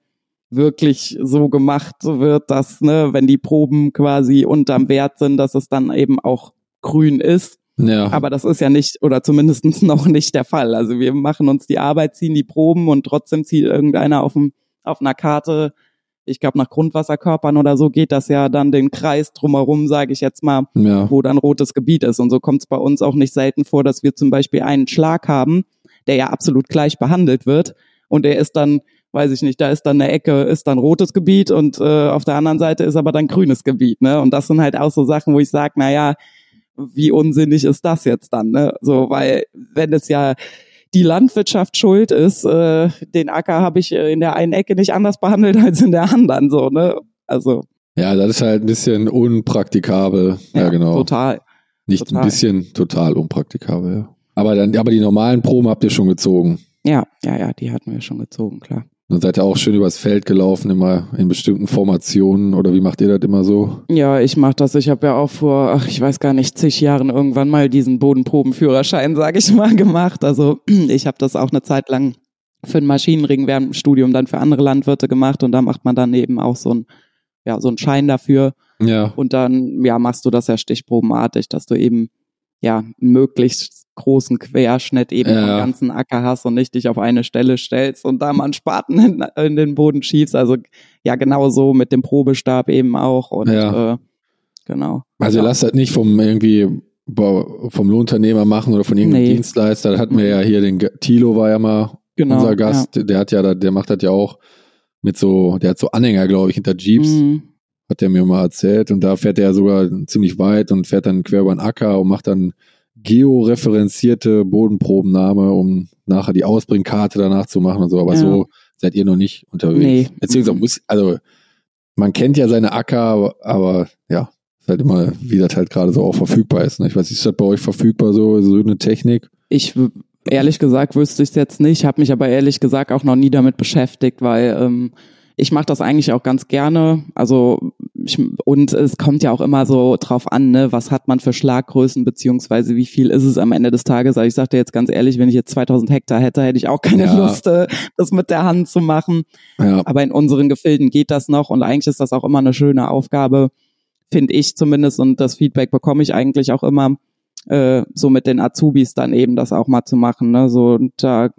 wirklich so gemacht wird, dass, ne, wenn die Proben quasi unterm Wert sind, dass es dann eben auch grün ist. ja. Aber das ist ja nicht, oder zumindestens noch nicht der Fall. Also wir machen uns die Arbeit, ziehen die Proben und trotzdem zieht irgendeiner auf, dem, auf einer Karte, ich glaube nach Grundwasserkörpern oder so, geht das ja dann den Kreis drumherum, sage ich jetzt mal, ja. wo dann rotes Gebiet ist. Und so kommt es bei uns auch nicht selten vor, dass wir zum Beispiel einen Schlag haben, der ja absolut gleich behandelt wird. Und der ist dann, weiß ich nicht, da ist dann eine Ecke, ist dann rotes Gebiet und äh, auf der anderen Seite ist aber dann grünes Gebiet. Ne? Und das sind halt auch so Sachen, wo ich sage, na ja, wie unsinnig ist das jetzt dann? Ne? So, weil wenn es ja die Landwirtschaft schuld ist, äh, den Acker habe ich äh, in der einen Ecke nicht anders behandelt als in der anderen. So, ne? Also ja, das ist halt ein bisschen unpraktikabel. Ja, genau. total. Nicht total. ein bisschen total unpraktikabel, ja. Aber dann, aber die normalen Proben habt ihr schon gezogen. Ja, ja, ja, die hatten wir schon gezogen, klar. Dann seid ihr auch schön übers Feld gelaufen, immer in bestimmten Formationen oder wie macht ihr das immer so? Ja, ich mach das. Ich habe ja auch vor, ach, ich weiß gar nicht, zig Jahren irgendwann mal diesen Bodenprobenführerschein, sage ich mal, gemacht. Also ich habe das auch eine Zeit lang für den Maschinenring während dem Studium dann für andere Landwirte gemacht und da macht man dann eben auch so ein ja so einen Schein dafür Ja, und dann ja machst du das ja stichprobenartig, dass du eben ja einen möglichst großen Querschnitt eben Ja. vom ganzen Acker hast und nicht dich auf eine Stelle stellst und da mal einen Spaten in, in den Boden schiebst. Also ja genau so mit dem Probestab eben auch und Ja. äh, genau. also ja. lasst das nicht vom irgendwie vom Lohnunternehmer machen oder von irgendeinem Nee. Dienstleister. Da hatten wir ja hier den Thilo war ja mal genau, unser Gast. Der hat ja, der macht das ja auch mit so, der hat so Anhänger, glaube ich, hinter Ja. Jeeps. Mhm. hat er mir mal erzählt. Und da fährt er sogar ziemlich weit und fährt dann quer über den Acker und macht dann georeferenzierte Bodenprobennahme, um nachher die Ausbringkarte danach zu machen und so. Aber Ja. so seid ihr noch nicht unterwegs. Nee. Beziehungsweise muss, also man kennt ja seine Acker, aber, aber ja, ist halt immer, wie das halt gerade so auch verfügbar ist. Ne? Ich weiß nicht, ist das bei euch verfügbar, so, so eine Technik? Ich ehrlich gesagt wüsste ich es jetzt nicht, habe mich aber ehrlich gesagt auch noch nie damit beschäftigt, weil ähm, ich mache das eigentlich auch ganz gerne. Also ich, und es kommt ja auch immer so drauf an, ne, was hat man für Schlaggrößen beziehungsweise wie viel ist es am Ende des Tages. Also ich dir jetzt ganz ehrlich, wenn ich jetzt 2000 Hektar hätte, hätte ich auch keine Ja. Lust, äh, das mit der Hand zu machen. Ja, Aber in unseren Gefilden geht das noch und eigentlich ist das auch immer eine schöne Aufgabe, finde ich zumindest. Und das Feedback bekomme ich eigentlich auch immer, äh, so mit den Azubis dann eben das auch mal zu machen. Ne? So, und da,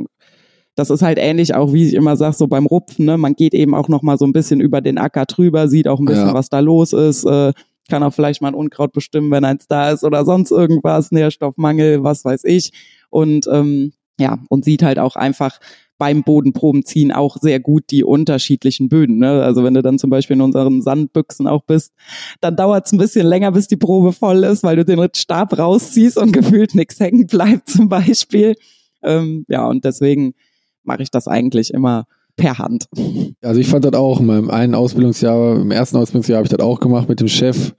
das ist halt ähnlich auch, wie ich immer sage, so beim Rupfen, ne? man geht eben auch noch mal so ein bisschen über den Acker drüber, sieht auch ein bisschen, Ja. was da los ist, äh, kann auch vielleicht mal ein Unkraut bestimmen, wenn eins da ist oder sonst irgendwas, Nährstoffmangel, was weiß ich. Und ähm, ja, und sieht halt auch einfach beim Bodenprobenziehen auch sehr gut die unterschiedlichen Böden. Ne? Also wenn du dann zum Beispiel in unseren Sandbüchsen auch bist, dann dauert es ein bisschen länger, bis die Probe voll ist, weil du den Stab rausziehst und gefühlt nichts hängen bleibt zum Beispiel. Ähm, ja, und deswegen mache ich das eigentlich immer per Hand. Also ich fand das auch in meinem einen Ausbildungsjahr, im ersten Ausbildungsjahr habe ich das auch gemacht mit dem Chef.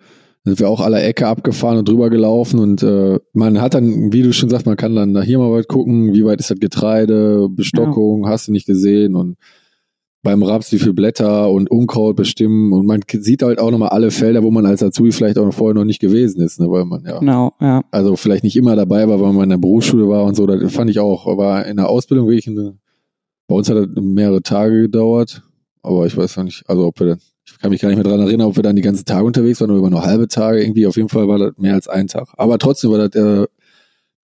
Da sind wir auch alle Ecke abgefahren und drüber gelaufen und äh, man hat dann, wie du schon sagst, man kann dann da hier mal weit gucken, wie weit ist das Getreide, Bestockung, hast du nicht gesehen und beim Raps wie viel Blätter und Unkraut bestimmen und man sieht halt auch nochmal alle Felder, wo man als Azubi vielleicht auch vorher noch nicht gewesen ist, ne, weil man ja Genau, ja. also vielleicht nicht immer dabei war, weil man in der Berufsschule war und so, das fand ich auch, aber in der Ausbildung wirklich, eine, bei uns hat das mehrere Tage gedauert, aber ich weiß noch nicht, also ob wir dann, ich kann mich gar nicht mehr dran erinnern, ob wir dann die ganzen Tage unterwegs waren oder nur halbe Tage irgendwie, auf jeden Fall war das mehr als ein Tag. Aber trotzdem war das äh,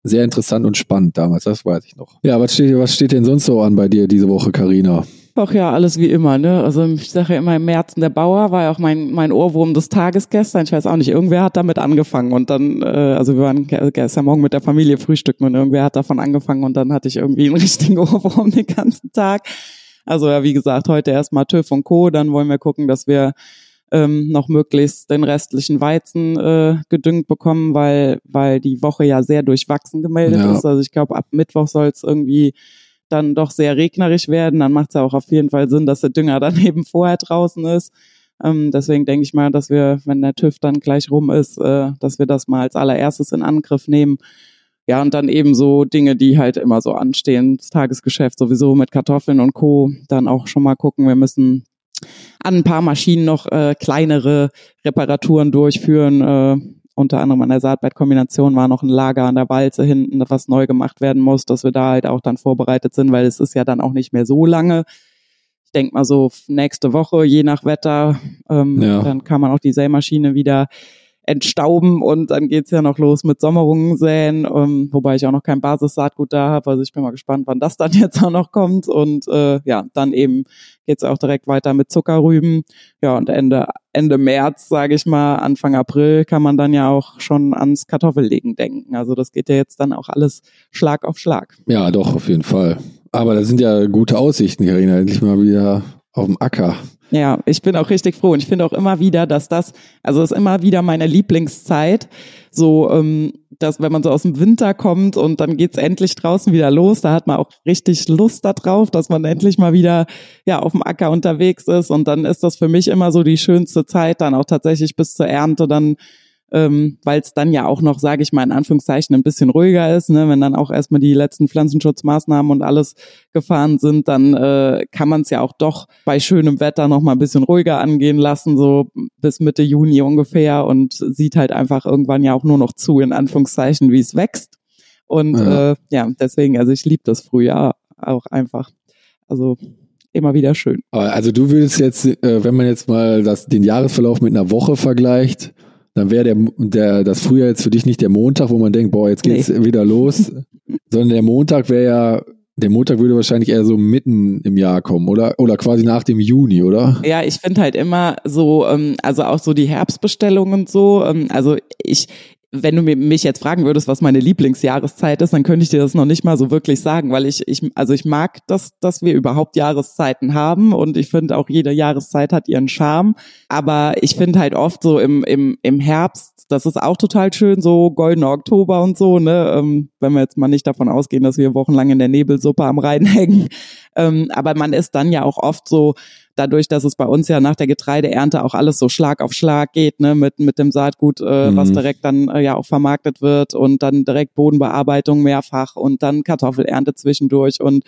sehr interessant und spannend damals, das weiß ich noch. Ja, was steht, was steht denn sonst so an bei dir diese Woche, Karina? Ach ja, alles wie immer, ne? Also ich sage ja immer im Märzen der Bauer war ja auch mein, mein Ohrwurm des Tages gestern. Ich weiß auch nicht, irgendwer hat damit angefangen und dann, äh, also wir waren ge- gestern Morgen mit der Familie frühstücken und irgendwer hat davon angefangen und dann hatte ich irgendwie einen richtigen Ohrwurm den ganzen Tag. Also ja, wie gesagt, heute erstmal TÜV und Co. Dann wollen wir gucken, dass wir ähm, noch möglichst den restlichen Weizen äh, gedüngt bekommen, weil, weil die Woche ja sehr durchwachsen gemeldet Ja. ist. Also ich glaube, ab Mittwoch soll es irgendwie dann doch sehr regnerisch werden, dann macht es ja auch auf jeden Fall Sinn, dass der Dünger dann eben vorher draußen ist. Ähm, deswegen denke ich mal, dass wir, wenn der TÜV dann gleich rum ist, äh, dass wir das mal als allererstes in Angriff nehmen. Ja, und dann eben so Dinge, die halt immer so anstehen, das Tagesgeschäft sowieso mit Kartoffeln und Co. Dann auch schon mal gucken, wir müssen an ein paar Maschinen noch äh, kleinere Reparaturen durchführen. Äh, unter anderem an der Saatbeitkombination war noch ein Lager an der Walze hinten, was neu gemacht werden muss, dass wir da halt auch dann vorbereitet sind, weil es ist ja dann auch nicht mehr so lange. Ich denke mal so nächste Woche, je nach Wetter, ähm, ja. dann kann man auch die Sämaschine wieder entstauben und dann geht's ja noch los mit Sommerungen säen, ähm, wobei ich auch noch kein Basissaatgut da habe. Also ich bin mal gespannt, wann das dann jetzt auch noch kommt. Und äh, ja, dann eben geht's auch direkt weiter mit Zuckerrüben. Ja, und Ende, Ende März, sage ich mal, Anfang April kann man dann ja auch schon ans Kartoffellegen denken. Also das geht ja jetzt dann auch alles Schlag auf Schlag. Ja, doch, auf jeden Fall. Aber da sind ja gute Aussichten, Karina, endlich mal wieder auf dem Acker. Ja, ich bin auch richtig froh und ich finde auch immer wieder, dass das, also ist immer wieder meine Lieblingszeit, so, ähm, dass wenn man so aus dem Winter kommt und dann geht's endlich draußen wieder los, da hat man auch richtig Lust darauf, dass man endlich mal wieder ja auf dem Acker unterwegs ist und dann ist das für mich immer so die schönste Zeit, dann auch tatsächlich bis zur Ernte dann ähm, weil es dann ja auch noch, sage ich mal in Anführungszeichen, ein bisschen ruhiger ist. Ne? Wenn dann auch erstmal die letzten Pflanzenschutzmaßnahmen und alles gefahren sind, dann äh, kann man es ja auch doch bei schönem Wetter noch mal ein bisschen ruhiger angehen lassen, so bis Mitte Juni ungefähr und sieht halt einfach irgendwann ja auch nur noch zu, in Anführungszeichen, wie es wächst. Und ja, äh, ja deswegen, also ich liebe das Frühjahr auch einfach. Also immer wieder schön. Also du würdest jetzt, äh, wenn man jetzt mal das, den Jahresverlauf mit einer Woche vergleicht, dann wäre der, der, das Frühjahr jetzt für dich nicht der Montag, wo man denkt, boah, jetzt geht's nee. wieder los, sondern der Montag wäre ja, der Montag würde wahrscheinlich eher so mitten im Jahr kommen, oder? Oder quasi nach dem Juni, oder? Ja, ich finde halt immer so, ähm, also auch so die Herbstbestellungen und so, ähm, also ich, wenn du mich jetzt fragen würdest, was meine Lieblingsjahreszeit ist, dann könnte ich dir das noch nicht mal so wirklich sagen, weil ich, ich also ich mag das, dass wir überhaupt Jahreszeiten haben und ich finde auch jede Jahreszeit hat ihren Charme. Aber ich finde halt oft so im, im, im Herbst, das ist auch total schön, so goldener Oktober und so, ne, ähm, wenn wir jetzt mal nicht davon ausgehen, dass wir wochenlang in der Nebelsuppe am Rhein hängen. Ähm, aber man ist dann ja auch oft so, dadurch, dass es bei uns ja nach der Getreideernte auch alles so Schlag auf Schlag geht, ne, mit, mit dem Saatgut, äh, mhm. was direkt dann äh, ja auch vermarktet wird und dann direkt Bodenbearbeitung mehrfach und dann Kartoffelernte zwischendurch und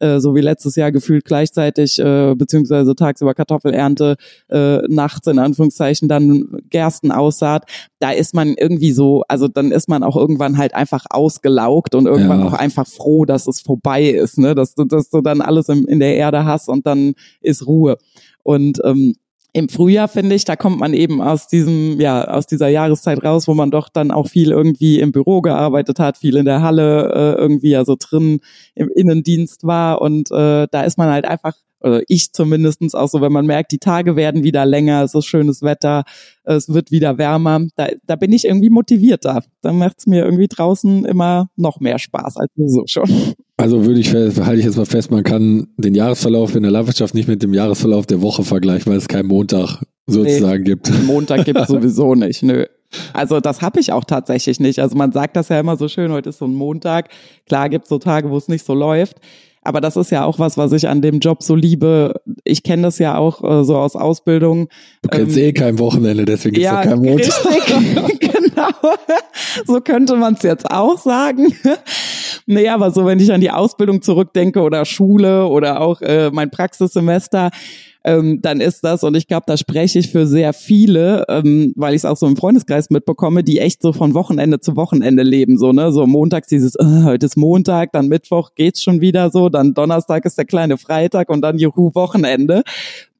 äh, so wie letztes Jahr gefühlt gleichzeitig, äh, beziehungsweise tagsüber Kartoffelernte, äh, nachts in Anführungszeichen dann Gerstenaussaat, da ist man irgendwie so, also dann ist man auch irgendwann halt einfach ausgelaugt und irgendwann ja. auch einfach froh, dass es vorbei ist, ne, dass du, dass du dann alles in, in der Erde hast und dann ist Ruhe Ruhe. Und ähm, im Frühjahr finde ich, da kommt man eben aus diesem, ja, aus dieser Jahreszeit raus, wo man doch dann auch viel irgendwie im Büro gearbeitet hat, viel in der Halle äh, irgendwie also drin im Innendienst war und äh, da ist man halt einfach oder ich zumindestens auch so, wenn man merkt, die Tage werden wieder länger, es ist schönes Wetter, es wird wieder wärmer, da, da bin ich irgendwie motivierter. Da macht's mir irgendwie draußen immer noch mehr Spaß als so schon. Also würde ich halte ich jetzt mal fest, man kann den Jahresverlauf in der Landwirtschaft nicht mit dem Jahresverlauf der Woche vergleichen, weil es keinen Montag sozusagen nee, gibt. Montag gibt sowieso nicht, nö. Also das habe ich auch tatsächlich nicht. Also man sagt das ja immer so schön, heute ist so ein Montag. Klar gibt es so Tage, wo es nicht so läuft. Aber das ist ja auch was, was ich an dem Job so liebe. Ich kenne das ja auch äh, so aus Ausbildung. Du kennst ähm, eh kein Wochenende, deswegen gibt es ja, kein Montag. Richtig, genau. So könnte man es jetzt auch sagen. nee, aber so, wenn ich an die Ausbildung zurückdenke oder Schule oder auch äh, mein Praxissemester, ähm, dann ist das, und ich glaube, da spreche ich für sehr viele, ähm, weil ich es auch so im Freundeskreis mitbekomme, die echt so von Wochenende zu Wochenende leben, so, ne, so montags dieses, äh, heute ist Montag, dann Mittwoch geht's schon wieder so, dann Donnerstag ist der kleine Freitag und dann Juhu Wochenende.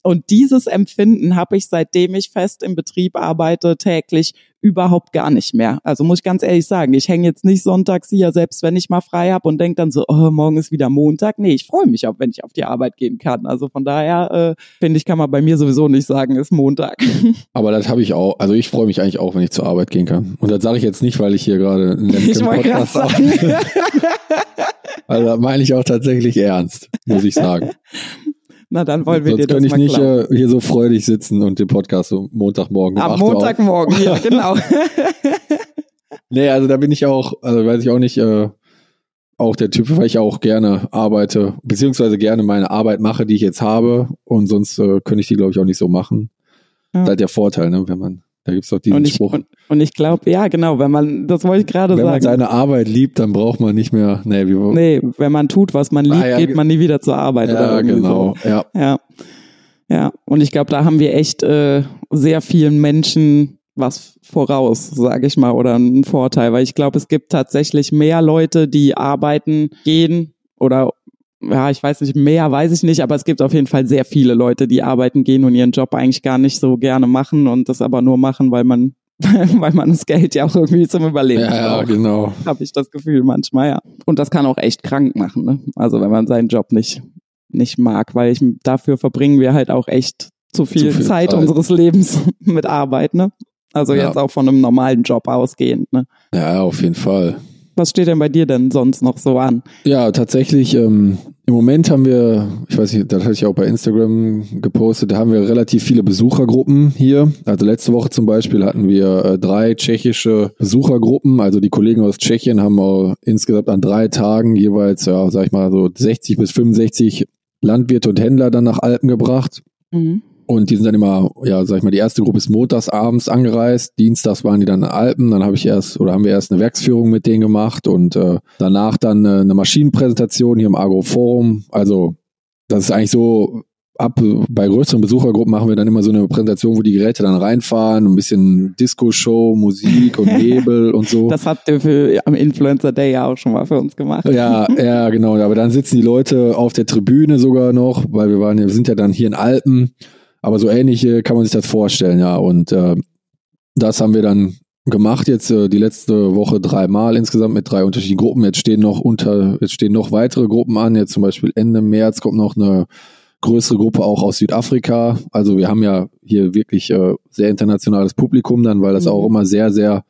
Und dieses Empfinden habe ich, seitdem ich fest im Betrieb arbeite, täglich überhaupt gar nicht mehr. Also muss ich ganz ehrlich sagen, ich hänge jetzt nicht sonntags hier, selbst wenn ich mal frei habe und denke dann so, oh, morgen ist wieder Montag. Nee, ich freue mich auch, wenn ich auf die Arbeit gehen kann. Also von daher äh, finde ich, kann man bei mir sowieso nicht sagen, ist Montag. Aber das habe ich auch. Also ich freue mich eigentlich auch, wenn ich zur Arbeit gehen kann. Und das sage ich jetzt nicht, weil ich hier gerade einen ich Podcast habe. also meine ich auch tatsächlich ernst, muss ich sagen. Na, dann wollen wir Sonst dir das kann ich mal nicht äh, hier so freudig sitzen und den Podcast so Montagmorgen um Am Montagmorgen, ja, genau. nee, also da bin ich auch, also weiß ich auch nicht, äh, auch der Typ, weil ich auch gerne arbeite, beziehungsweise gerne meine Arbeit mache, die ich jetzt habe. Und sonst äh, könnte ich die, glaube ich, auch nicht so machen. Ja. Das ist halt der Vorteil, ne, wenn man, da gibt's doch diesen und ich, Spruch. Und, und ich glaube, ja, genau, wenn man, das wollte ich gerade sagen. Wenn man seine Arbeit liebt, dann braucht man nicht mehr, nee, wie, nee wenn man tut, was man liebt, ah, ja, geht man nie wieder zur Arbeit. Ja, genau, so. ja. Ja. Ja, und ich glaube, da haben wir echt äh, sehr vielen Menschen was voraus, sage ich mal, oder einen Vorteil, weil ich glaube, es gibt tatsächlich mehr Leute, die arbeiten gehen oder ja, ich weiß nicht, mehr weiß ich nicht, aber es gibt auf jeden Fall sehr viele Leute, die arbeiten gehen und ihren Job eigentlich gar nicht so gerne machen und das aber nur machen, weil man weil man das Geld ja auch irgendwie zum Überleben ja, braucht. Ja, genau. Habe ich das Gefühl manchmal, ja. Und das kann auch echt krank machen, ne? Also wenn man seinen Job nicht nicht mag, weil ich dafür verbringen wir halt auch echt zu viel, zu viel Zeit, Zeit, unseres Lebens mit Arbeit, ne? Also ja. jetzt auch von einem normalen Job ausgehend, ne? Ja, auf jeden Fall. Was steht denn bei dir denn sonst noch so an? Ja, tatsächlich, ähm, im Moment haben wir, ich weiß nicht, das hatte ich auch bei Instagram gepostet, da haben wir relativ viele Besuchergruppen hier. Also letzte Woche zum Beispiel hatten wir äh, drei tschechische Besuchergruppen. Also die Kollegen aus Tschechien haben auch insgesamt an drei Tagen jeweils, ja, sag ich mal, so 60 bis 65 Landwirte und Händler dann nach Alpen gebracht. Mhm. Und die sind dann immer, ja, sag ich mal, die erste Gruppe ist montags abends angereist, dienstags waren die dann in Alpen, dann habe ich erst oder haben wir erst eine Werksführung mit denen gemacht und äh, danach dann äh, eine Maschinenpräsentation hier im Agroforum. Also das ist eigentlich so, ab bei größeren Besuchergruppen machen wir dann immer so eine Präsentation, wo die Geräte dann reinfahren, ein bisschen Disco-Show, Musik und Nebel und so. Das habt ihr für am Influencer Day ja auch schon mal für uns gemacht. Ja, ja, genau. Aber dann sitzen die Leute auf der Tribüne sogar noch, weil wir waren, wir sind ja dann hier in Alpen aber so ähnlich kann man sich das vorstellen, ja. Und äh, das haben wir dann gemacht jetzt äh, die letzte Woche dreimal insgesamt mit drei unterschiedlichen Gruppen. Jetzt stehen noch unter, jetzt stehen noch weitere Gruppen an. Jetzt zum Beispiel Ende März kommt noch eine größere Gruppe auch aus Südafrika. Also wir haben ja hier wirklich äh, sehr internationales Publikum dann, weil das mhm. auch immer sehr, sehr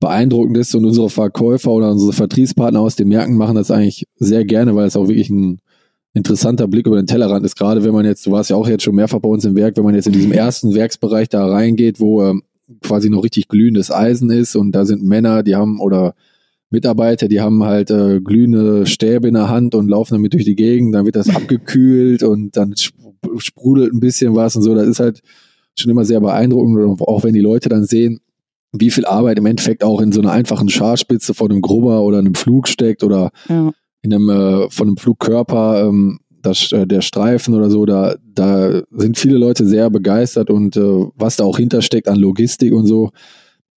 beeindruckend ist und unsere Verkäufer oder unsere Vertriebspartner aus den Märkten machen das eigentlich sehr gerne, weil es auch wirklich ein interessanter Blick über den Tellerrand ist, gerade wenn man jetzt, du warst ja auch jetzt schon mehrfach bei uns im Werk, wenn man jetzt in diesem ersten Werksbereich da reingeht, wo ähm, quasi noch richtig glühendes Eisen ist und da sind Männer, die haben oder Mitarbeiter, die haben halt äh, glühende Stäbe in der Hand und laufen damit durch die Gegend, dann wird das abgekühlt und dann sprudelt ein bisschen was und so. Das ist halt schon immer sehr beeindruckend, auch wenn die Leute dann sehen, wie viel Arbeit im Endeffekt auch in so einer einfachen Scharspitze von einem Grubber oder einem Flug steckt oder ja in einem äh, von einem Flugkörper ähm, das, äh, der Streifen oder so, da, da sind viele Leute sehr begeistert und äh, was da auch hintersteckt an Logistik und so.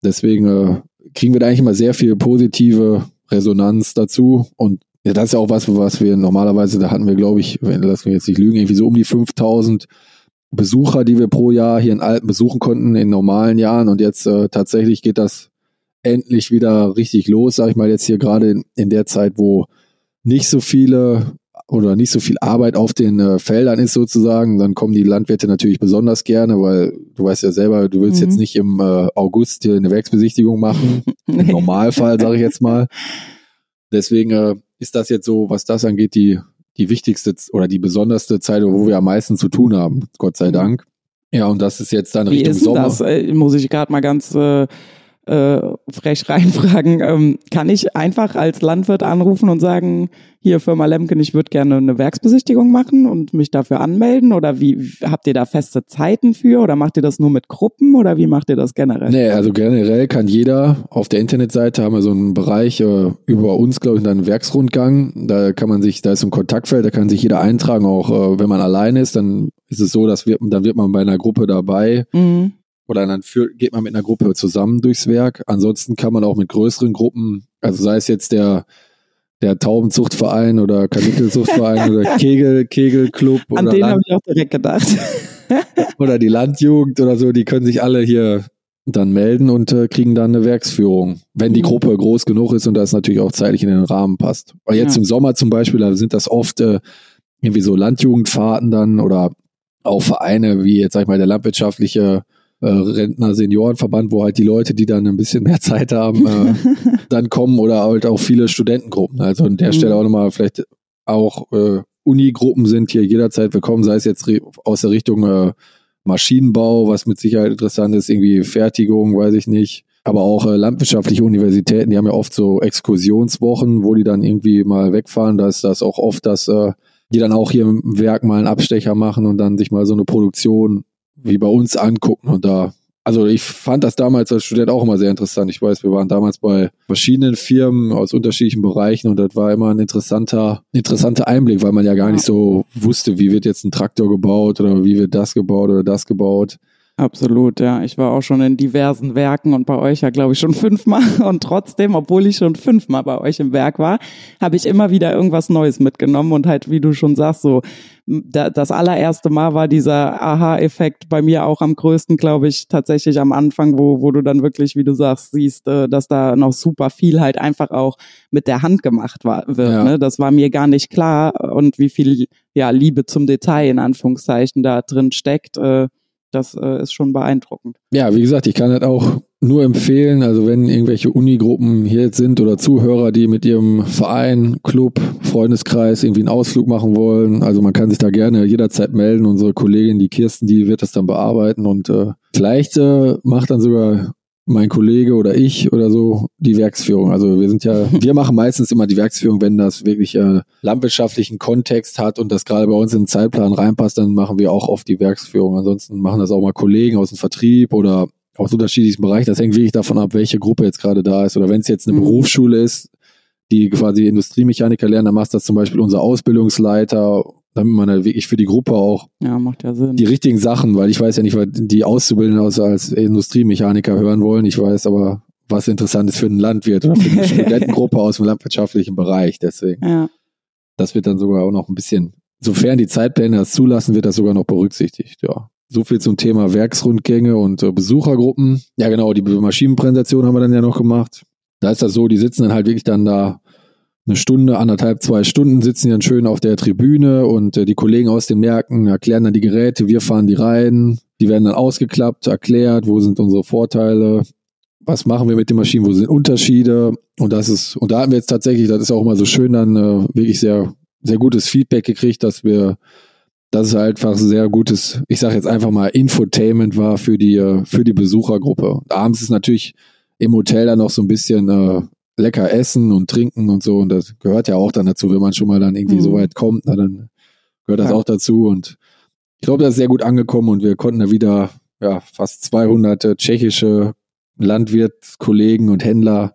Deswegen äh, kriegen wir da eigentlich immer sehr viel positive Resonanz dazu. Und ja, das ist ja auch was, was wir normalerweise, da hatten wir, glaube ich, wenn lass mich jetzt nicht lügen, irgendwie so um die 5000 Besucher, die wir pro Jahr hier in Alpen besuchen konnten in normalen Jahren. Und jetzt äh, tatsächlich geht das endlich wieder richtig los, sag ich mal, jetzt hier gerade in, in der Zeit, wo nicht so viele oder nicht so viel Arbeit auf den äh, Feldern ist sozusagen, dann kommen die Landwirte natürlich besonders gerne, weil du weißt ja selber, du willst mhm. jetzt nicht im äh, August hier eine Werksbesichtigung machen. Im Normalfall, sage ich jetzt mal. Deswegen äh, ist das jetzt so, was das angeht, die, die wichtigste oder die besonderste Zeit, wo wir am meisten zu tun haben, Gott sei Dank. Ja, und das ist jetzt dann Wie Richtung ist Sommer. Das? Äh, muss ich gerade mal ganz äh, äh, frech reinfragen, ähm, kann ich einfach als Landwirt anrufen und sagen, hier Firma Lemken, ich würde gerne eine Werksbesichtigung machen und mich dafür anmelden? Oder wie habt ihr da feste Zeiten für? Oder macht ihr das nur mit Gruppen oder wie macht ihr das generell? Nee, also generell kann jeder auf der Internetseite haben wir so einen Bereich äh, über uns, glaube ich, einen Werksrundgang. Da kann man sich, da ist ein Kontaktfeld, da kann sich jeder eintragen, auch äh, wenn man alleine ist, dann ist es so, dass wir, dann wird man bei einer Gruppe dabei. Mhm oder dann führt, geht man mit einer Gruppe zusammen durchs Werk. Ansonsten kann man auch mit größeren Gruppen, also sei es jetzt der der Taubenzuchtverein oder Kanickelzuchtverein oder Kegel, Kegelclub. An den habe ich auch direkt gedacht. oder die Landjugend oder so, die können sich alle hier dann melden und äh, kriegen dann eine Werksführung, wenn die mhm. Gruppe groß genug ist und das natürlich auch zeitlich in den Rahmen passt. Aber jetzt ja. im Sommer zum Beispiel, da sind das oft äh, irgendwie so Landjugendfahrten dann oder auch Vereine wie jetzt sag ich mal der landwirtschaftliche äh, Rentner Seniorenverband, wo halt die Leute, die dann ein bisschen mehr Zeit haben, äh, dann kommen oder halt auch viele Studentengruppen. Also an der mhm. Stelle auch nochmal vielleicht auch äh, Unigruppen sind hier jederzeit willkommen, sei es jetzt aus der Richtung äh, Maschinenbau, was mit Sicherheit interessant ist, irgendwie Fertigung, weiß ich nicht, aber auch äh, landwirtschaftliche Universitäten, die haben ja oft so Exkursionswochen, wo die dann irgendwie mal wegfahren. Da ist das auch oft, dass äh, die dann auch hier im Werk mal einen Abstecher machen und dann sich mal so eine Produktion wie bei uns angucken und da also ich fand das damals als Student auch immer sehr interessant. Ich weiß, wir waren damals bei verschiedenen Firmen aus unterschiedlichen Bereichen und das war immer ein interessanter, interessanter Einblick, weil man ja gar nicht so wusste, wie wird jetzt ein Traktor gebaut oder wie wird das gebaut oder das gebaut. Absolut, ja. Ich war auch schon in diversen Werken und bei euch ja, glaube ich, schon fünfmal. Und trotzdem, obwohl ich schon fünfmal bei euch im Werk war, habe ich immer wieder irgendwas Neues mitgenommen und halt, wie du schon sagst, so das allererste Mal war dieser Aha-Effekt bei mir auch am größten, glaube ich, tatsächlich am Anfang, wo, wo du dann wirklich, wie du sagst, siehst, äh, dass da noch super viel halt einfach auch mit der Hand gemacht war, wird. Ja. Ne? Das war mir gar nicht klar und wie viel ja Liebe zum Detail in Anführungszeichen da drin steckt. Äh, das äh, ist schon beeindruckend. Ja, wie gesagt, ich kann das auch nur empfehlen, also wenn irgendwelche Unigruppen hier jetzt sind oder Zuhörer, die mit ihrem Verein, Club, Freundeskreis irgendwie einen Ausflug machen wollen, also man kann sich da gerne jederzeit melden. Unsere Kollegin, die Kirsten, die wird das dann bearbeiten und äh, vielleicht äh, macht dann sogar mein Kollege oder ich oder so die Werksführung. Also wir sind ja, wir machen meistens immer die Werksführung, wenn das wirklich äh, landwirtschaftlichen Kontext hat und das gerade bei uns in den Zeitplan reinpasst, dann machen wir auch oft die Werksführung. Ansonsten machen das auch mal Kollegen aus dem Vertrieb oder aus unterschiedlichen Bereichen. Das hängt wirklich davon ab, welche Gruppe jetzt gerade da ist. Oder wenn es jetzt eine mhm. Berufsschule ist, die quasi Industriemechaniker lernen, dann macht das zum Beispiel unser Ausbildungsleiter damit man halt wirklich für die Gruppe auch ja, ja die richtigen Sachen, weil ich weiß ja nicht, was die Auszubildenden als, als Industriemechaniker hören wollen. Ich weiß aber, was interessant ist für einen Landwirt oder für eine Studentengruppe aus dem landwirtschaftlichen Bereich. Deswegen. Ja. Das wird dann sogar auch noch ein bisschen, sofern die Zeitpläne das zulassen, wird das sogar noch berücksichtigt, ja. So viel zum Thema Werksrundgänge und äh, Besuchergruppen. Ja, genau, die Maschinenpräsentation haben wir dann ja noch gemacht. Da ist das so, die sitzen dann halt wirklich dann da eine Stunde, anderthalb, zwei Stunden sitzen die dann schön auf der Tribüne und äh, die Kollegen aus den Märkten erklären dann die Geräte, wir fahren die rein, die werden dann ausgeklappt, erklärt, wo sind unsere Vorteile, was machen wir mit den Maschinen, wo sind Unterschiede und das ist, und da haben wir jetzt tatsächlich, das ist auch immer so schön, dann äh, wirklich sehr, sehr gutes Feedback gekriegt, dass wir, dass es halt einfach sehr gutes, ich sage jetzt einfach mal Infotainment war für die, äh, für die Besuchergruppe. Abends ist natürlich im Hotel dann noch so ein bisschen äh, lecker essen und trinken und so. Und das gehört ja auch dann dazu, wenn man schon mal dann irgendwie mhm. so weit kommt, na, dann gehört das ja. auch dazu. Und ich glaube, das ist sehr gut angekommen und wir konnten da wieder ja, fast 200 tschechische Landwirtskollegen und Händler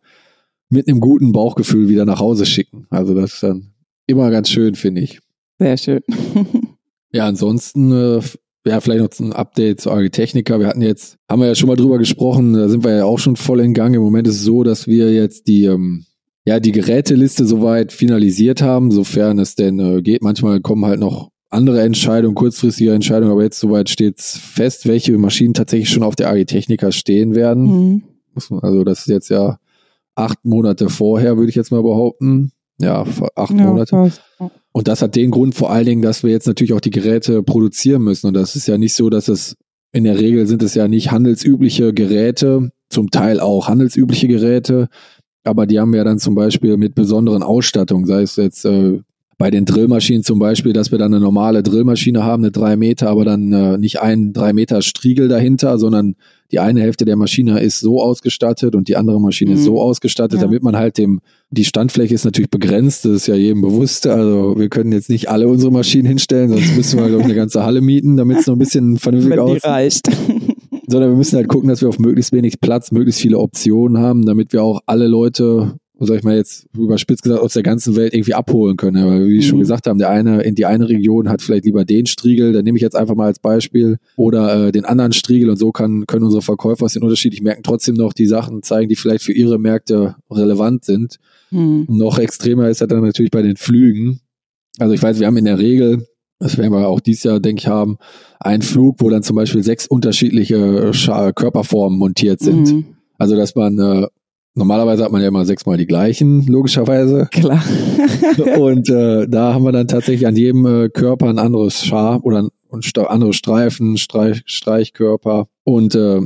mit einem guten Bauchgefühl wieder nach Hause schicken. Also das ist dann immer ganz schön, finde ich. Sehr schön. ja, ansonsten äh, ja, vielleicht noch ein Update zu Agritechnica. Wir hatten jetzt, haben wir ja schon mal drüber gesprochen, da sind wir ja auch schon voll in Gang. Im Moment ist es so, dass wir jetzt die, ähm, ja, die Geräteliste soweit finalisiert haben, sofern es denn äh, geht. Manchmal kommen halt noch andere Entscheidungen, kurzfristige Entscheidungen, aber jetzt soweit steht fest, welche Maschinen tatsächlich schon auf der Agritechnica stehen werden. Mhm. Also das ist jetzt ja acht Monate vorher, würde ich jetzt mal behaupten. Ja, acht ja, Monate. Fast. Und das hat den Grund vor allen Dingen, dass wir jetzt natürlich auch die Geräte produzieren müssen. Und das ist ja nicht so, dass es in der Regel sind es ja nicht handelsübliche Geräte, zum Teil auch handelsübliche Geräte, aber die haben wir dann zum Beispiel mit besonderen Ausstattungen, sei es jetzt äh, bei den Drillmaschinen zum Beispiel, dass wir dann eine normale Drillmaschine haben, eine drei Meter, aber dann äh, nicht einen drei Meter Striegel dahinter, sondern die eine Hälfte der Maschine ist so ausgestattet und die andere Maschine mhm. ist so mhm. ausgestattet, ja. damit man halt dem, die Standfläche ist natürlich begrenzt, das ist ja jedem bewusst. Also wir können jetzt nicht alle unsere Maschinen hinstellen, sonst müssen wir, glaube ich, eine ganze Halle mieten, damit es noch ein bisschen vernünftig aussieht. reicht. Sondern wir müssen halt gucken, dass wir auf möglichst wenig Platz, möglichst viele Optionen haben, damit wir auch alle Leute sag ich mal jetzt überspitzt gesagt, aus der ganzen Welt irgendwie abholen können. Weil wie mhm. schon gesagt haben, der eine in die eine Region hat vielleicht lieber den Striegel, da nehme ich jetzt einfach mal als Beispiel, oder äh, den anderen Striegel und so kann, können unsere Verkäufer aus den unterschiedlichen Märkten trotzdem noch die Sachen zeigen, die vielleicht für ihre Märkte relevant sind. Mhm. Noch extremer ist das dann natürlich bei den Flügen. Also ich weiß, wir haben in der Regel, das werden wir auch dieses Jahr, denke ich, haben, einen Flug, wo dann zum Beispiel sechs unterschiedliche Körperformen montiert sind. Mhm. Also dass man äh, Normalerweise hat man ja immer sechsmal die gleichen, logischerweise. Klar. und äh, da haben wir dann tatsächlich an jedem äh, Körper ein anderes Schar oder ein, ein andere Streifen, Streich, Streichkörper. Und äh,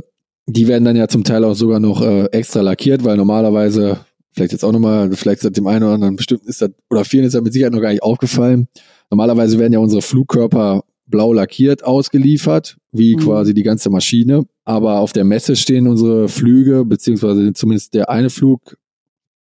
die werden dann ja zum Teil auch sogar noch äh, extra lackiert, weil normalerweise, vielleicht jetzt auch nochmal, vielleicht ist dem einen oder anderen bestimmt ist das, oder vielen ist das mit Sicherheit noch gar nicht aufgefallen. Normalerweise werden ja unsere Flugkörper blau lackiert ausgeliefert, wie Mhm. quasi die ganze Maschine. Aber auf der Messe stehen unsere Flüge, beziehungsweise zumindest der eine Flug,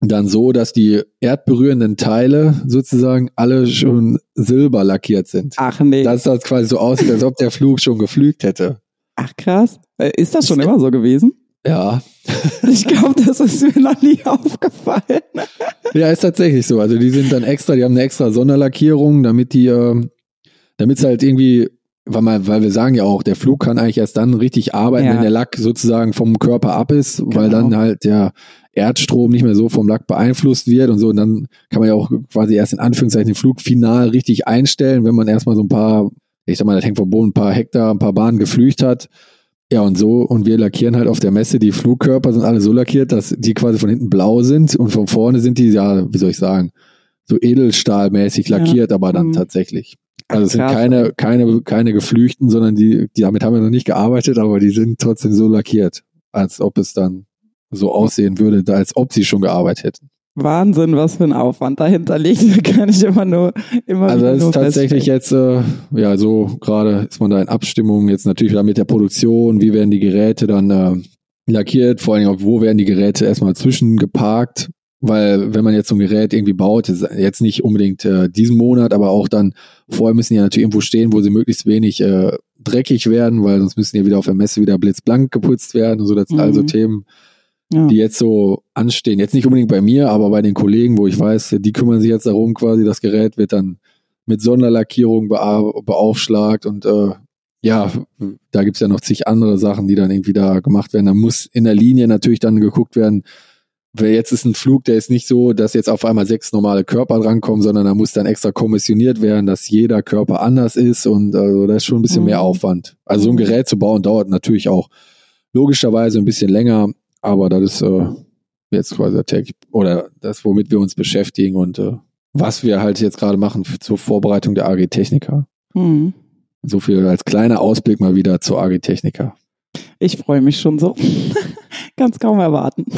dann so, dass die erdberührenden Teile sozusagen alle schon silber lackiert sind. Ach nee. Dass das quasi so aussieht, als ob der Flug schon geflügt hätte. Ach krass. Äh, Ist das schon immer so gewesen? Ja. Ich glaube, das ist mir noch nie aufgefallen. Ja, ist tatsächlich so. Also die sind dann extra, die haben eine extra Sonderlackierung, damit die, ähm, damit es halt irgendwie, weil, man, weil wir sagen ja auch, der Flug kann eigentlich erst dann richtig arbeiten, Ja. wenn der Lack sozusagen vom Körper ab ist, weil Genau. dann halt der Erdstrom nicht mehr so vom Lack beeinflusst wird und so. Und dann kann man ja auch quasi erst in Anführungszeichen den Flug final richtig einstellen, wenn man erstmal so ein paar, ich sag mal, das hängt vom Boden, ein paar Hektar, ein paar Bahnen geflücht hat. Ja, und so, und wir lackieren halt auf der Messe, die Flugkörper sind alle so lackiert, dass die quasi von hinten blau sind und von vorne sind die, ja, wie soll ich sagen, so edelstahlmäßig Ja. lackiert, aber dann Mhm. tatsächlich. Also es sind Krass. keine, keine, keine geflüchten, sondern die, die, damit haben wir noch nicht gearbeitet, aber die sind trotzdem so lackiert, als ob es dann so aussehen würde, als ob sie schon gearbeitet hätten. Wahnsinn, was für ein Aufwand dahinter liegt. Kann ich immer nur, immer Also das ist tatsächlich jetzt, äh, ja, so gerade ist man da in Abstimmung, jetzt natürlich wieder mit der Produktion, wie werden die Geräte dann äh, lackiert, vor allem auch, wo werden die Geräte erstmal zwischengeparkt, weil wenn man jetzt so ein Gerät irgendwie baut, jetzt nicht unbedingt äh, diesen Monat, aber auch dann, vorher müssen die ja natürlich irgendwo stehen, wo sie möglichst wenig äh, dreckig werden, weil sonst müssen die wieder auf der Messe wieder blitzblank geputzt werden und so, das sind Mhm. also Themen, Ja. die jetzt so anstehen. Jetzt nicht unbedingt bei mir, aber bei den Kollegen, wo ich weiß, die kümmern sich jetzt darum, quasi das Gerät wird dann mit Sonderlackierung bea beaufschlagt und äh, ja, da gibt's ja noch zig andere Sachen, die dann irgendwie da gemacht werden. Da muss in der Linie natürlich dann geguckt werden, jetzt ist ein Flug, der ist nicht so, dass jetzt auf einmal sechs normale Körper drankommen, sondern da muss dann extra kommissioniert werden, dass jeder Körper anders ist und also da ist schon ein bisschen Mhm. mehr Aufwand. Also so ein Mhm. Gerät zu bauen dauert natürlich auch logischerweise ein bisschen länger, aber das ist äh, jetzt quasi der täglich oder das, womit wir uns beschäftigen und äh, was wir halt jetzt gerade machen für, zur Vorbereitung der AG Techniker. Hm. So viel als kleiner Ausblick mal wieder zur AG Techniker. Ich freue mich schon so. Kann's kaum erwarten.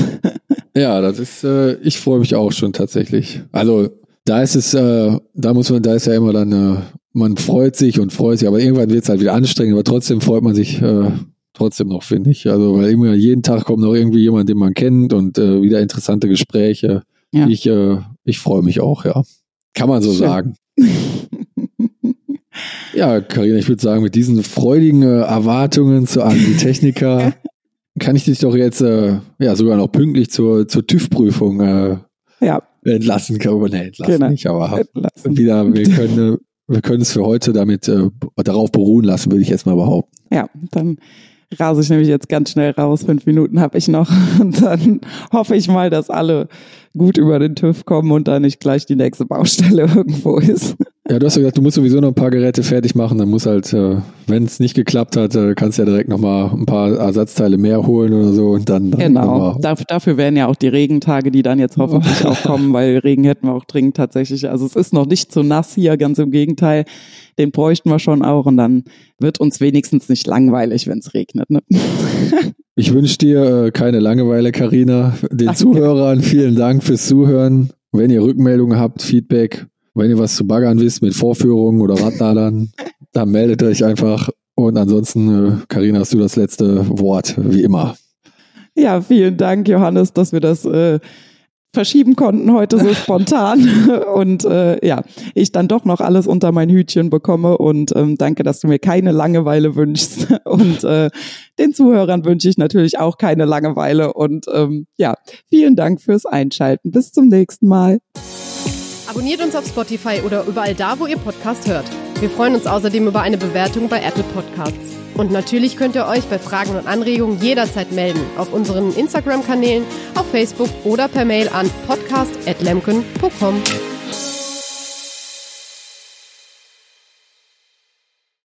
Ja, das ist, äh, ich freue mich auch schon tatsächlich. Also da ist es, äh, da muss man, da ist ja immer dann, äh, man freut sich und freut sich, aber irgendwann wird es halt wieder anstrengend, aber trotzdem freut man sich äh, trotzdem noch, finde ich. Also weil immer jeden Tag kommt noch irgendwie jemand, den man kennt und äh, wieder interessante Gespräche. Ja. Ich, äh, ich freue mich auch, ja. Kann man so Schön. sagen. Ja, Karina, ich würde sagen, mit diesen freudigen äh, Erwartungen zur Agritechnica kann ich dich doch jetzt äh, ja sogar noch pünktlich zur, zur TÜV-Prüfung äh, ja, entlassen. Man, nee, entlassen Genau. nicht, aber entlassen. wieder, wir können, äh, wir können es für heute damit äh, darauf beruhen lassen, würde ich jetzt mal behaupten. Ja, dann rase ich nämlich jetzt ganz schnell raus. Fünf Minuten habe ich noch. Und dann hoffe ich mal, dass alle gut über den TÜV kommen und da nicht gleich die nächste Baustelle irgendwo ist. Ja, du hast ja gesagt, du musst sowieso noch ein paar Geräte fertig machen. Dann muss halt, äh, wenn es nicht geklappt hat, äh, kannst du ja direkt nochmal ein paar Ersatzteile mehr holen oder so und dann. dann Genau. Dafür, dafür wären ja auch die Regentage, die dann jetzt hoffentlich auch kommen, weil Regen hätten wir auch dringend tatsächlich. Also es ist noch nicht so nass hier, ganz im Gegenteil. Den bräuchten wir schon auch und dann wird uns wenigstens nicht langweilig, wenn es regnet. Ne? Ich wünsche dir äh, keine Langeweile, Karina. Den Danke. Zuhörern vielen Dank fürs Zuhören. Wenn ihr Rückmeldungen habt, Feedback, wenn ihr was zu baggern wisst mit Vorführungen oder Radladern, dann meldet euch einfach. Und ansonsten, äh, Karina, hast du das letzte Wort, wie immer. Ja, vielen Dank, Johannes, dass wir das äh, verschieben konnten heute so spontan. Und äh, ja, ich dann doch noch alles unter mein Hütchen bekomme. Und ähm, danke, dass du mir keine Langeweile wünschst. Und äh, den Zuhörern wünsche ich natürlich auch keine Langeweile. Und ähm, ja, vielen Dank fürs Einschalten. Bis zum nächsten Mal. Abonniert uns auf Spotify oder überall da, wo ihr Podcast hört. Wir freuen uns außerdem über eine Bewertung bei Apple Podcasts. Und natürlich könnt ihr euch bei Fragen und Anregungen jederzeit melden auf unseren Instagram-Kanälen, auf Facebook oder per Mail an podcast.lemken.com.